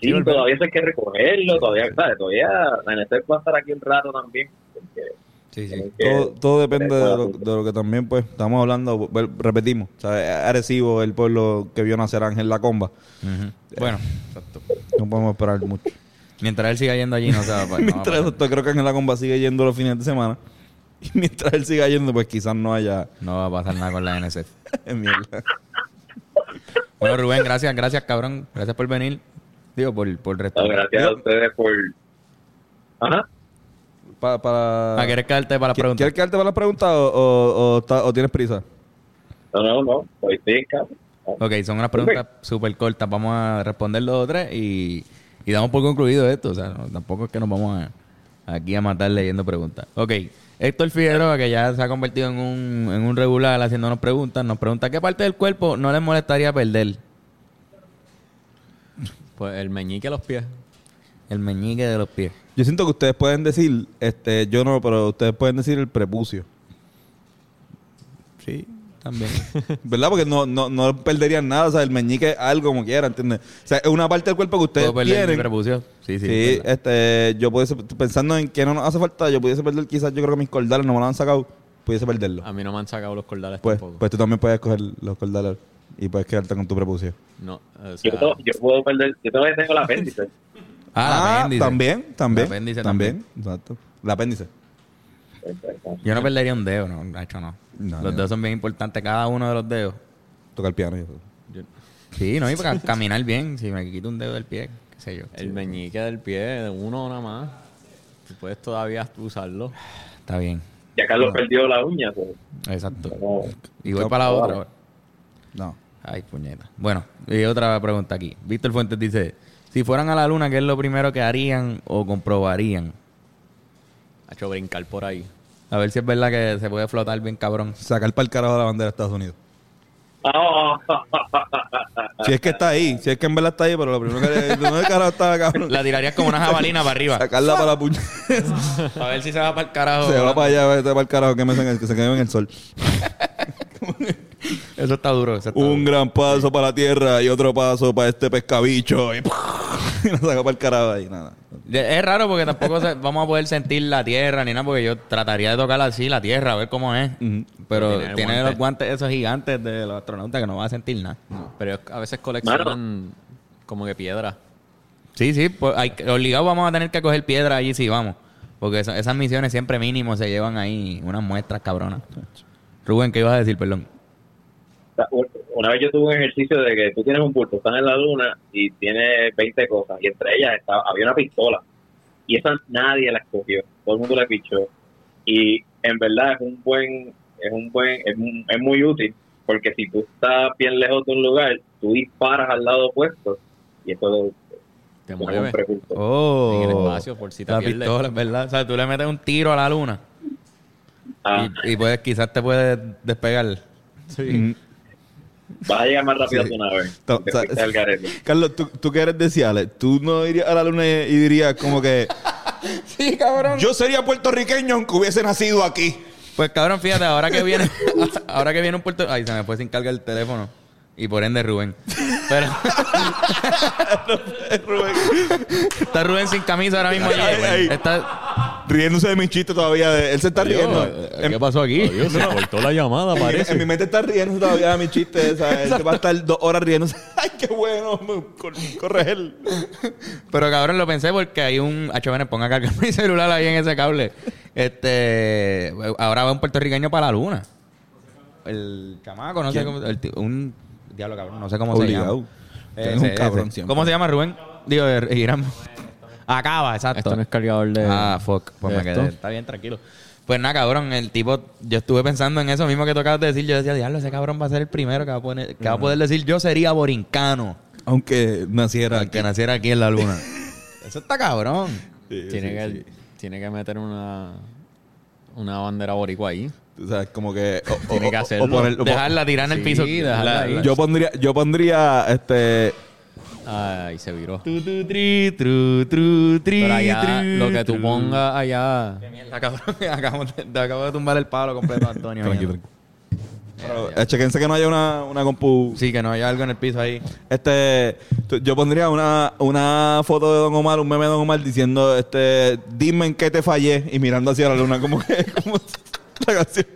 S5: sí, todavía hay que recogerlo, todavía, ¿sabes? Todavía la NSF va a estar aquí un rato también. porque
S3: Sí, sí.
S5: que-
S1: Todo, todo depende de lo, de lo que también, pues, estamos hablando, repetimos, o sea, Arecibo, el pueblo que vio nacer Ángel La Comba.
S3: Ujú. Bueno, exacto.
S1: No podemos esperar mucho.
S3: Mientras él siga yendo allí, no se va a pa- no va a
S1: Mientras eso, creo que Ángel La Comba sigue yendo los fines de semana. Y mientras él siga yendo, pues quizás no haya
S3: No va a pasar nada con la NSF.
S1: mierda.
S3: Bueno, Rubén, gracias, gracias, cabrón. Gracias por venir. Digo, por, por
S5: No,
S3: restaurar.
S5: gracias a ustedes por... Ajá.
S1: Pa- para...
S3: Ah, ¿Quieres quedarte para las
S1: ¿Qui-
S3: preguntas?
S1: ¿Quieres quedarte para las preguntas o, o, o está- o tienes prisa?
S5: No, no, no. Hoy estoy en casa.
S3: Ok, son unas preguntas súper cortas. Vamos a responder los tres y, y damos por concluido esto. O sea, no- tampoco es que nos vamos a, aquí a matar leyendo preguntas. Ok, Héctor Figueroa, que ya se ha convertido en un, en un regular haciéndonos preguntas, nos pregunta qué parte del cuerpo no les molestaría perder.
S2: Pues el meñique a los pies.
S3: El meñique de los pies.
S1: Yo siento que ustedes pueden decir, este, yo no, pero ustedes pueden decir el prepucio.
S3: Sí, también.
S1: ¿Verdad? Porque no, no, no perderían nada. O sea, el meñique es algo como quiera, ¿entiendes? O sea, es una parte del cuerpo que ustedes
S3: ¿Puedo perder mi
S1: tienen.
S3: prepucio? Sí, sí.
S1: Sí,
S3: verdad.
S1: este, yo pudiese, pensando en que no nos hace falta, yo pudiese perder quizás, yo creo que mis cordales no me lo han sacado, pudiese perderlo.
S2: A mí no me han sacado los cordales
S1: Pues,
S2: tampoco.
S1: pues tú también puedes coger los cordales y puedes quedarte con tu prepucio.
S2: no, o sea,
S5: Yo, yo puedo perder... Yo todavía tengo la apéndice.
S3: Ah, apéndice.
S1: también, también.
S3: El apéndice
S1: también. Exacto. La apéndice.
S3: Yo no perdería un dedo, no, de hecho no.
S1: No,
S3: los
S1: no.
S3: dedos son bien importantes, cada uno de los dedos.
S1: Toca el piano. y eso.
S3: Sí, no, y para caminar bien, si me quito un dedo del pie, qué sé yo.
S2: El meñique del pie, de uno nada más. Tú puedes todavía usarlo.
S3: Está bien.
S5: Ya Carlos perdió la uña, pues.
S3: Exacto.
S5: no.
S3: Y voy para la otra.
S1: No.
S3: Ay, puñeta. Bueno, y otra pregunta aquí. Víctor Fuentes dice, si fueran a la luna, ¿qué es lo primero que harían o comprobarían?
S2: Ha hecho brincar por ahí.
S3: A ver si es verdad que se puede flotar bien cabrón.
S1: Sacar para el carajo la bandera de Estados Unidos. Si es que está ahí, si es que en verdad está ahí, pero lo primero que no carajo está cabrón.
S3: La tirarías como una jabalina para arriba.
S1: Sacarla para la puñeta.
S3: A ver si se va para el carajo.
S1: Se va para allá, vete para el carajo que, me, que se quede en el sol.
S3: Eso está duro. Eso está
S1: Un
S3: duro.
S1: gran paso para la tierra y otro paso para este pescabicho. Y, y nos saca para el carajo ahí, nada.
S3: Es raro porque tampoco se- vamos a poder sentir la tierra ni nada, porque yo trataría de tocar así la tierra, a ver cómo es. Pero
S2: Tiene el
S3: tiene
S2: guante.
S3: los guantes esos gigantes de los astronautas que no va a sentir nada.
S2: Pero a veces coleccionan como que piedra.
S3: Sí, sí, pues hay, vamos a tener que coger piedra allí si vamos. Porque esa- esas misiones siempre mínimo se llevan ahí unas muestras cabronas. Rubén, ¿qué ibas a decir? Perdón.
S5: Una vez yo tuve un ejercicio de que tú tienes un bulto, estás en la luna y tienes 20 cosas, y entre ellas estaba, había una pistola. Y esa nadie la escogió, todo el mundo la pichó. Y en verdad es un buen, es un buen, es, un- es muy útil, porque si tú estás bien lejos de un lugar, tú disparas al lado opuesto, y eso
S2: Te mueve.
S3: Oh,
S2: en el espacio por si te
S3: la
S2: pierdes.
S3: pistola, verdad. O sea, tú le metes un tiro a la luna
S5: Ah,
S3: y, y puedes, quizás te puedes despegar.
S1: Sí.
S5: Vas a llegar más rápido
S1: Sí.
S5: a tu nave.
S1: To-. Carlos, ¿tú, tú que eres de Ciales, tú no irías a la luna y, y dirías como que
S3: Sí, cabrón.
S1: yo sería puertorriqueño aunque hubiese nacido aquí.
S3: Pues cabrón, fíjate, ahora que viene, ahora que viene un puerto, ay, se me fue sin carga el teléfono y por ende Rubén. Pero
S1: Rubén,
S3: está Rubén sin camisa ahora mismo.
S1: Ay, ay.
S3: Está
S1: riéndose de mi chiste todavía. de- él se está riendo. En-
S3: ¿Qué pasó aquí?
S2: Adiós, se cortó la llamada,
S1: en, mi-
S2: parece.
S1: en mi mente está riéndose todavía de mi chiste. Él va a estar dos horas riéndose. Ay, qué bueno. cor- Corre él.
S3: Pero cabrón, lo pensé porque hay un. Ven, ponga a cargar mi celular ahí en ese cable. Este. Ahora va un puertorriqueño para la luna. El chamaco, no sé cómo. el un. Diablo, cabrón, no sé cómo
S1: Obligado.
S3: se llama.
S1: Tienes un
S3: Ese,
S1: cabrón
S3: ese.
S1: siempre.
S3: ¿Cómo se llama Rubén? Digo, eh, Irán. Acaba, exacto.
S2: Esto no es cargador de.
S3: Ah, fuck. Pues me quedé. Está bien, tranquilo. Pues nada, cabrón, el tipo, yo estuve pensando en eso mismo que tocabas de decir. Yo decía, diablo, ese cabrón va a ser el primero que va a, poner, que va a poder decir, yo sería borincano.
S1: Aunque naciera
S3: Que naciera aquí en la luna. eso está cabrón.
S2: Tiene, que, tiene que meter una, una bandera boricua ahí.
S1: O sea, como que. o- o-
S2: Tiene que
S1: o
S2: hacerlo.
S1: poner- o-
S3: Dejarla tirar en el
S2: Sí,
S3: piso. La-
S2: ahí.
S1: yo pondría, yo pondría este.
S2: Ay, se viró.
S3: Tu, tu, tri, tru, tru, tri,
S2: Pero allá, lo que tú pongas allá.
S3: Qué mierda, cabrón. Acabo de, te acabo de tumbar el palo completo, Antonio.
S1: Tranqui,
S3: mierda.
S1: Pero, eh, chequense que no haya una, una compu.
S3: Sí, que no haya algo en el piso ahí.
S1: Este, yo pondría una, una foto de Don Omar, un meme de Don Omar diciendo, este, dime en qué te fallé y mirando hacia la luna, como que, como la canción.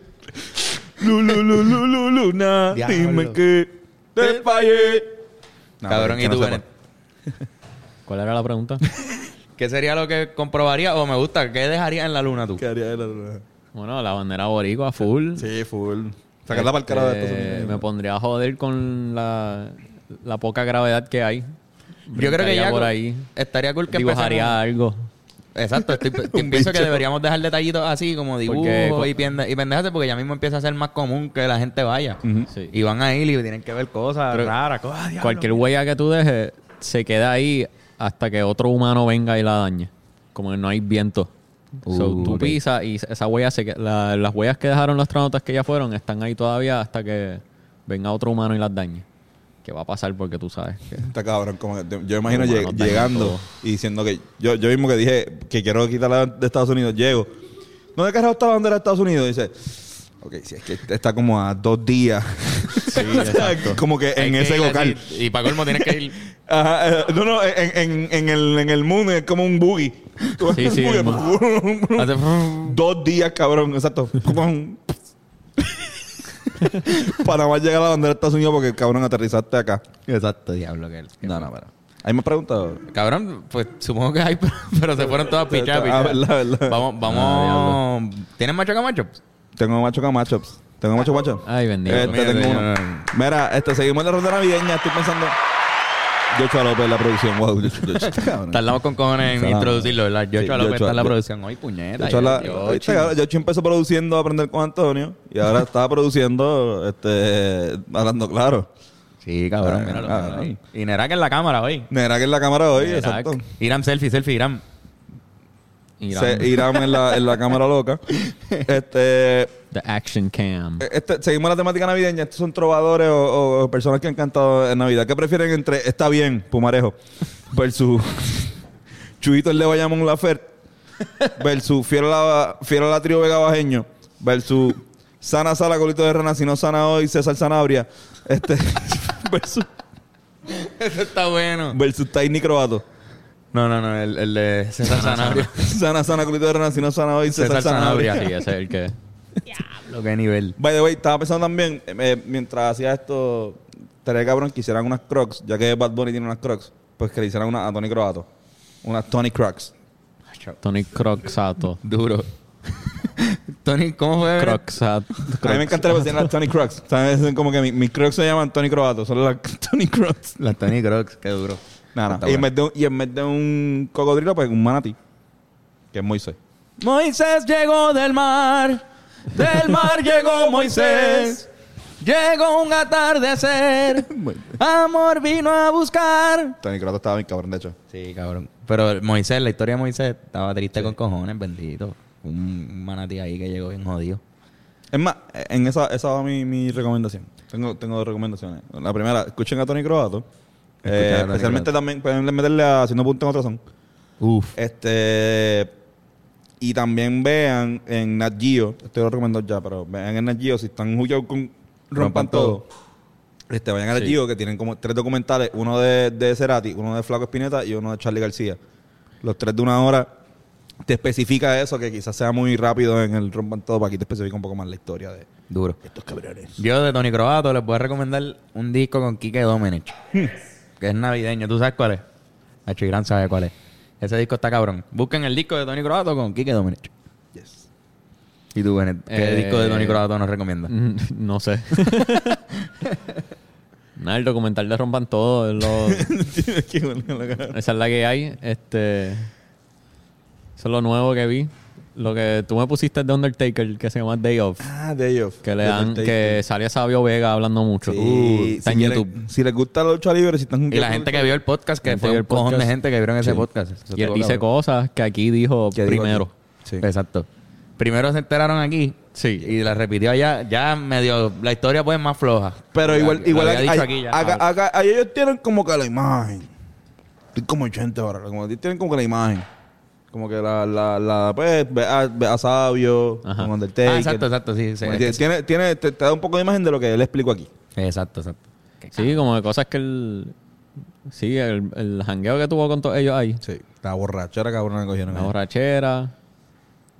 S1: Lu, lu, lu, lu, lu, luna,
S3: Diablo.
S1: dime qué te fallé. No,
S3: cabrón,
S1: que
S3: y
S1: no
S3: tú,
S1: sepa.
S3: Bennett,
S2: ¿Cuál era la pregunta?
S3: ¿qué sería lo que comprobaría o me gusta? ¿Qué dejarías en la luna tú?
S1: ¿Qué haría de la luna?
S2: bueno, la bandera boricua full.
S1: Sí, full. Sacarla para el carajo de Estados
S2: Este,
S1: Unidos.
S2: Me pondría a joder con la, la poca gravedad que hay.
S3: Yo creo que
S2: Brincaría
S3: ya
S2: por ahí.
S3: estaría cool que
S2: Dibujaría algo.
S3: Exacto, estoy,
S1: Un
S3: pienso que deberíamos dejar detallitos así como dibujos
S2: Porque-
S3: y, pende- y pendejas porque ya mismo empieza a ser más común que la gente vaya.
S2: Sí.
S3: Y van a ir y tienen que ver cosas
S2: Pero
S3: raras. cosas, "Ah, diablo".
S2: Cualquier huella que tú dejes se queda ahí hasta que otro humano venga y la dañe. Como que no hay viento. So,
S3: Uh,
S2: tú
S3: ok.
S2: pisas y esa huella se la- las huellas que dejaron los astronautas que ya fueron están ahí todavía hasta que venga otro humano y las dañe. ¿Qué va a pasar? Porque tú sabes que
S1: Está cabrón. Como que te- yo me imagino
S2: Como
S1: lleg- llegando
S2: todo.
S1: y diciendo que yo, yo mismo que dije que quiero quitarla de Estados Unidos, llego. ¿Dónde carajo está la bandera de Estados Unidos? dice, ok, si es que está como a dos días. O sea, como que
S3: Hay
S1: en
S3: que
S1: ese
S3: ir
S1: local.
S3: Y para colmo tienes que ir.
S1: Ajá, eh, no, no, en, en, en el, en el moon es como un boogie. Tú ves
S2: Sí, sí,
S3: hace-
S1: Dos días, cabrón, exacto. Para más llegar a la bandera de Estados Unidos porque cabrón aterrizaste acá.
S3: Exacto, diablo. Que, que-
S1: No, no, pero. ¿Hay más preguntas?
S3: Cabrón, pues supongo que hay, pero, pero se fueron todas pichadas.
S1: Ah, verdad, verdad.
S3: Vamos, vamos. ¿Tienes macho camacho?
S1: Tengo macho con matchups. Tengo macho macho.
S2: Ay, bendito.
S1: Este,
S3: Mira,
S1: tengo
S3: mira,
S1: uno. Mira, este, seguimos la ronda navideña. Estoy pensando. Yocho López, la producción. Wow.
S3: Tardamos con cojones en introducirlo, ¿verdad? Yocho
S1: Sí,
S3: López está en la producción. Hoy, puñeta.
S1: Yocho empezó produciendo a aprender con Antonio y ahora está produciendo, este, hablando claro.
S3: Sí, cabrón,
S1: Ah,
S3: míralo. míralo. Y Nerak en la cámara hoy.
S1: Negra que en la cámara hoy,
S3: Nerak.
S1: exacto.
S3: Irán selfie, selfie, Irán.
S2: Irán.
S1: Se, Irán en la, en la cámara loca. Este,
S2: The Action Cam.
S1: este, seguimos la temática navideña. Estos son trovadores o, o personas que han cantado en Navidad. ¿Qué prefieren entre Está bien, Pumarejo, versus Chuito el de Bayamón Lafert, versus Fiero la, Fiero la Trio Vega Bajeño, versus Sana Sala Colito de Rana, si no sana hoy, César Sanabria, este, versus,
S3: Eso está bueno.
S1: versus Tiny Croato.
S3: No, no, no. El, el de César Sanabria.
S1: Sana Sana Colito de Rana, si no sana hoy, César,
S3: César
S1: Sanabria.
S3: Sanabria.
S2: Sí, ese es el que...
S3: Lo que nivel.
S1: By the way, estaba pensando también, eh, mientras hacía esto, estaría cabrón que hicieran unas crocs, ya que Bad Bunny tiene unas crocs, pues que le hicieran una a Tony Croato. Unas Tony Crocs.
S2: Tony Croxato.
S3: Duro. Tony, ¿cómo fue?
S2: Croxato.
S1: A mí me encantaría que las Tony Crocs. ¿Sabes? Es como que mi- mis crocs se llaman Tony Croato, son las Tony Crocs.
S3: Las Tony Crocs, qué duro.
S1: Nada,
S3: Está
S1: Y, en
S3: bueno.
S1: vez de, un- y en vez de un cocodrilo, pues un manatí. Que es Moisés.
S3: Moisés llegó del mar, del mar llegó Moisés. Llegó un atardecer, amor vino a buscar.
S1: Tony Croato estaba bien cabrón, de hecho.
S3: Sí, cabrón. Pero Moisés, la historia de Moisés, estaba triste con cojones, bendito. Un manatí ahí que llegó bien jodido.
S1: Es más, en esa, esa va mi, mi recomendación. Tengo, tengo dos recomendaciones. La primera, escuchen a Tony Croato. Eh, especialmente
S3: Croato.
S1: también pueden meterle a Haciendo Punto en Otro Son.
S3: Uf.
S1: Este. Y también vean en Nat Geo, esto lo recomiendo ya, pero vean en Nat Geo si están jugados con Rompan
S3: Rompan
S1: Todo. Este, vayan a Nat
S2: Sí.
S1: Geo que tienen como tres documentales, uno de, de Cerati, uno de Flaco Espineta y uno de Charlie García. Los tres de una hora. Te especifica eso, que quizás sea muy rápido en el Rompan Todo, para aquí te especifica un poco más la historia de
S3: Duro.
S1: estos cabrones.
S3: Yo de Tony Croato les voy a recomendar un disco con Kike Domenech. que es navideño. ¿Tú sabes cuál es? Hacho Gran sabe cuál es. Ese disco está cabrón. Busquen el disco de Tony Croato con Kike Domenech.
S1: Yes.
S3: ¿Y tú, Bennett? ¿Qué
S2: Eh,
S3: disco de Tony Croato nos recomiendas?
S2: No sé. Nada, el documental de Rompan Todo. es lo- esa es la que hay. Este. Eso es lo nuevo que vi. Lo que tú me pusiste de Undertaker, que se llama Day Of.
S1: ah, Day of.
S2: Que le dan, que sale Sabio Vega hablando mucho.
S1: Sí,
S2: Uh, está
S1: si
S2: en YouTube.
S1: Si les gusta la lucha libre, si están
S3: Y la gente que vio el podcast, que fue un
S2: el
S3: cojón de gente que vieron ese
S1: Sí.
S3: podcast. Eso
S2: Y él dice
S3: cabrón.
S2: cosas que aquí dijo primero.
S1: Sí.
S3: Exacto. Primero se enteraron aquí.
S2: Sí.
S3: Y la repitió allá. Ya medio... La historia pues más floja.
S1: Pero
S3: La-
S1: igual,
S3: la
S1: igual hay-
S3: aquí ya.
S1: acá- acá- ahí ellos tienen como que la imagen. Estoy como 80 ahora. Como tienen como que la imagen. Como que la, la, la pues, ve a, ve a Sabio,
S2: Ajá.
S1: con Undertaker.
S3: Ah, exacto, exacto. Sí,
S1: tiene, tiene, te, te da un poco de imagen de lo que él explicó aquí.
S3: Exacto, exacto.
S2: Sí, como de cosas que él... Sí, el, el jangueo que tuvo con todos ellos ahí.
S1: Sí. La borrachera cabrón que cogieron.
S2: La
S1: ahí.
S2: borrachera,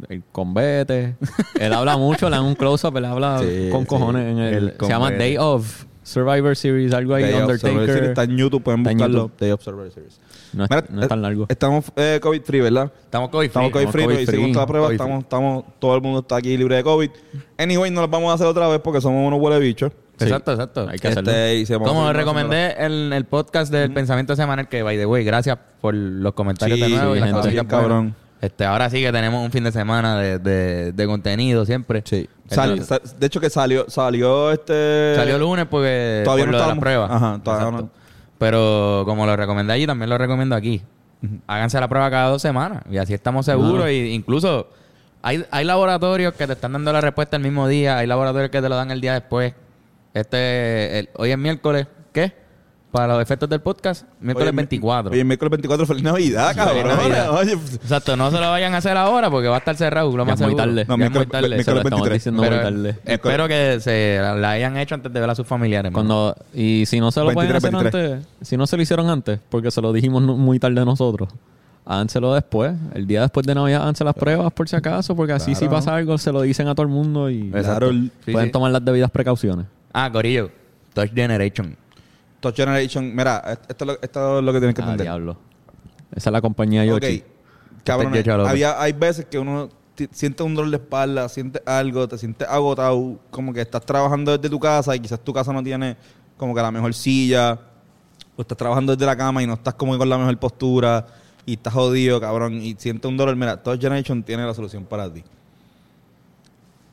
S2: el combete. él habla mucho, le dan un close-up, él habla
S1: Sí,
S2: con
S1: sí.
S2: cojones en el...
S3: El
S2: se llama. Day of Survivor Series, algo ahí,
S1: Day Series
S2: Undertaker.
S1: Está en YouTube, pueden
S2: Está en
S1: buscarlo.
S2: YouTube.
S1: Day of Survivor Series.
S2: No es,
S1: Mira,
S2: no es tan largo.
S1: Estamos eh, COVID free, ¿verdad?
S3: Estamos COVID
S1: Estamos
S3: free.
S1: COVID free,
S2: COVID
S1: hicimos
S2: free.
S1: toda la prueba,
S3: COVID
S1: estamos, estamos, todo el mundo está aquí libre de COVID. Anyway, no las vamos a hacer otra vez porque somos unos huele bichos.
S2: Sí.
S3: Exacto, exacto.
S2: Hay que hacerlo.
S1: Este,
S3: Como recomendé el, el podcast del pensamiento semanal, que by the way, gracias por los comentarios
S1: Sí,
S3: de nuevo
S1: sí,
S3: y las
S1: Bien, cabrón.
S3: Este, ahora sí que tenemos un fin de semana de, de, de contenido siempre.
S1: Sí. Sal-
S3: Entonces,
S1: sa- de hecho que salió, salió este...
S3: salió lunes porque
S1: Todavía
S3: por
S1: no estábamos-
S3: prueba.
S1: Ajá, todavía
S3: Exacto.
S1: no.
S3: Pero como lo recomendé allí, también lo recomiendo aquí. Háganse la prueba cada dos semanas y así estamos seguros. Incluso hay, hay laboratorios que te están dando la respuesta el mismo día, hay laboratorios que te lo dan el día después. Este, el- hoy es miércoles, ¿qué? Para los efectos del podcast, miércoles
S1: Oye,
S3: 24.
S1: Hoy es miércoles 24, feliz Navidad, cabrón.
S3: Navidad.
S1: Oye,
S3: Exacto, no se lo vayan a hacer ahora porque va a estar cerrado, lo
S2: Ya
S3: más
S2: es muy tarde.
S1: No,
S3: Ya es muy
S1: miércoles-
S3: tarde.
S1: miércoles
S2: Se lo estamos
S1: 23.
S2: diciendo muy tarde.
S3: espero que se la hayan hecho antes de ver a sus familiares.
S2: Cuando, y si no se lo pueden
S1: 23,
S2: hacer
S1: 23.
S2: antes, si no se lo hicieron antes, porque se lo dijimos muy tarde nosotros, háganselo después. El día después de Navidad, háganse las pruebas por si acaso, porque así si pasa algo, se lo dicen a todo el mundo y
S3: Exacto.
S1: Claro,
S3: Sí,
S2: pueden
S3: sí.
S2: tomar las debidas precauciones.
S3: Ah, Corillo. Touch Generation.
S1: Touch Generation, mira, esto es lo, esto es lo que tienes que
S2: Ah,
S1: entender.
S2: diablo. Esa es la compañía Yoshi.
S1: Ok, cabrón,
S3: Yoshi López.
S1: había, hay veces que uno siente un dolor de espalda, siente algo, te sientes agotado, como que estás trabajando desde tu casa y quizás tu casa no tiene como que la mejor silla, o estás trabajando desde la cama y no estás como que con la mejor postura y estás jodido, cabrón, y sientes un dolor. Mira, Touch Generation tiene la solución para ti.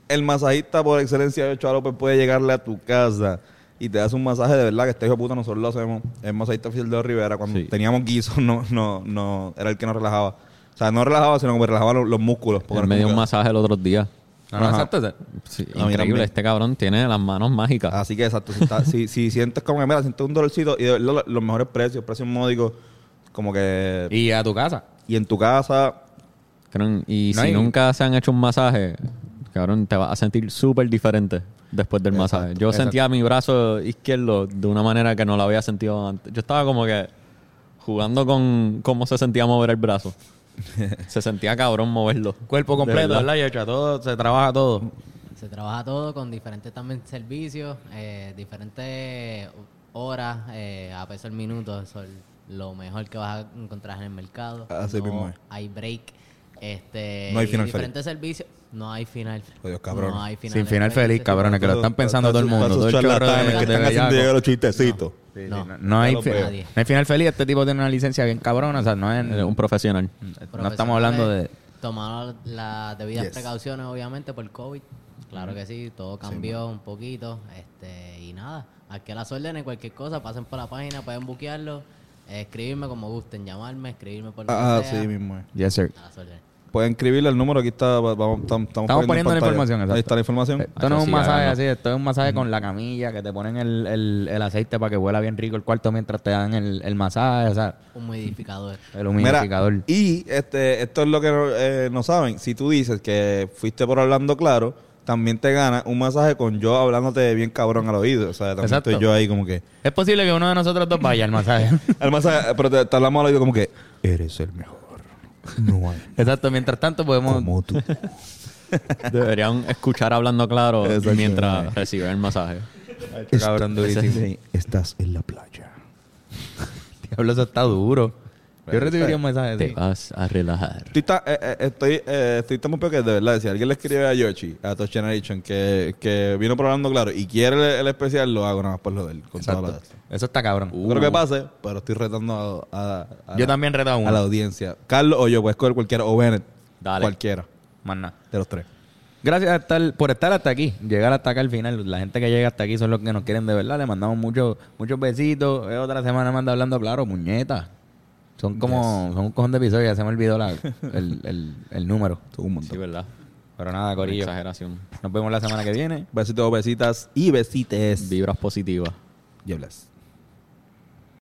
S1: El masajista por excelencia de Ochoa López puede llegarle a tu casa y te hace un masaje de verdad que este hijo de puta nosotros lo hacemos. El masajista oficial de Rivera, cuando
S2: Sí.
S1: teníamos guiso, no, no, no, era el que nos relajaba. O sea, no relajaba, sino como relajaba los, los músculos. porque
S2: Él me dio un
S1: que-
S2: masaje el otro día.
S3: No,
S1: Ajá.
S3: exacto.
S2: Sí, increíble. Este cabrón tiene las manos mágicas.
S1: Así que exacto, si, está- si, si sientes como que, mira, sientes un dolorcito y de verdad los mejores precios, precios módicos, como que... Y,
S3: Y a tu casa.
S1: en tu casa,
S2: Cabrón, y
S3: No
S2: si
S3: hay-
S2: nunca se han hecho un masaje, cabrón, te vas a sentir súper diferente después del
S1: Exacto,
S2: masaje. Yo
S3: exacto.
S2: sentía mi brazo izquierdo de una manera que no lo había sentido antes. Yo estaba como que jugando con cómo se sentía mover el brazo. se sentía cabrón moverlo.
S3: Cuerpo completo,
S2: verdad.
S3: ¿verdad? Todo, se trabaja todo.
S7: Se trabaja todo con diferentes también servicios, eh, diferentes horas, eh, a peso el minuto. Eso es lo mejor que vas a encontrar en el mercado.
S1: Así
S7: no
S1: mismo es.
S7: hay break. Este,
S1: No hay final
S7: diferentes servicios. No hay final.
S1: Adiós, cabrón.
S7: No hay final.
S3: Sin final feliz, cabrones, que lo están pensando todo el mundo. Todo el
S1: que están haciendo llegar los chistecitos.
S7: No.
S3: no, no hay.
S7: Nadie.
S3: no final feliz. Este tipo tiene una licencia bien cabrona. O sea, no es...
S2: Un profesional.
S3: No estamos hablando de...
S7: Tomar las debidas
S1: Yes.
S7: precauciones, obviamente, por COVID. Claro que sí, todo cambió un poquito. este Y nada, aquí a las órdenes, cualquier cosa, pasen por la página, pueden buquearlo, escribirme como gusten, llamarme, escribirme por
S1: Ah,
S7: sea.
S1: sí mismo. es.
S3: Yes, sir.
S7: A las órdenes.
S1: Pueden escribirle el número, aquí está, va- vamos, tam- estamos,
S3: Estamos poniendo la información, exacto.
S1: Ahí está la información.
S3: Esto no es
S2: Eso
S3: un masaje así, esto es un masaje con la camilla, que te ponen el, el, el aceite para que huela bien rico el cuarto mientras te dan el, el masaje, o sea,
S7: Un modificador.
S3: el
S1: Mira,
S3: humidificador.
S1: y este, esto es lo que eh, no saben. Si tú dices que fuiste por hablando claro, también te gana un masaje con yo hablándote bien cabrón al oído. O sea, también
S3: Exacto.
S1: estoy yo ahí como que...
S3: Es posible que uno de nosotros dos vaya al masaje.
S1: El masaje, pero te, te hablamos al oído como que... Eres el mejor. No hay
S3: Exacto, mientras tanto podemos...
S1: como tú.
S2: Deberían escuchar hablando claro
S1: Exacto.
S2: mientras reciben el masaje.
S3: cabrón durísimo.
S1: Estás en la playa.
S3: Diablo, eso está duro. Yo recibiría un mensaje
S2: Te
S3: así.
S2: vas a relajar.
S1: Estoy, ta- eh, eh, estoy, eh, estoy tan peor que de verdad, si alguien le escribe a Yoshi, a Touch Generation, que, que vino por hablando claro y quiere el, el especial, lo hago nada más por lo de él. Con toda la
S3: Exacto. Eso está cabrón.
S1: No creo que pase, pero estoy retando a, a- a
S3: Yo
S1: la-
S3: también reto a uno.
S1: a la audiencia. Carlos o yo, puedes escoger cualquiera, o Bennett.
S2: Dale.
S1: Cualquiera
S3: Más nada.
S1: de los tres.
S3: Gracias a estar- por estar hasta aquí, llegar hasta acá al final. La gente que llega hasta aquí son los que nos quieren de verdad. Le mandamos muchos muchos besitos. Es otra semana más de hablando claro, muñeta. Son como, son un cojón de episodios, ya se me olvidó la- el, el, el número.
S1: Todo un montón.
S2: Sí, ¿verdad?
S3: Pero nada,
S2: Una
S3: Corillo.
S2: exageración.
S3: Nos vemos la semana que viene.
S1: Besitos, besitas y besites.
S2: Vibras positivas.
S1: Y hablas.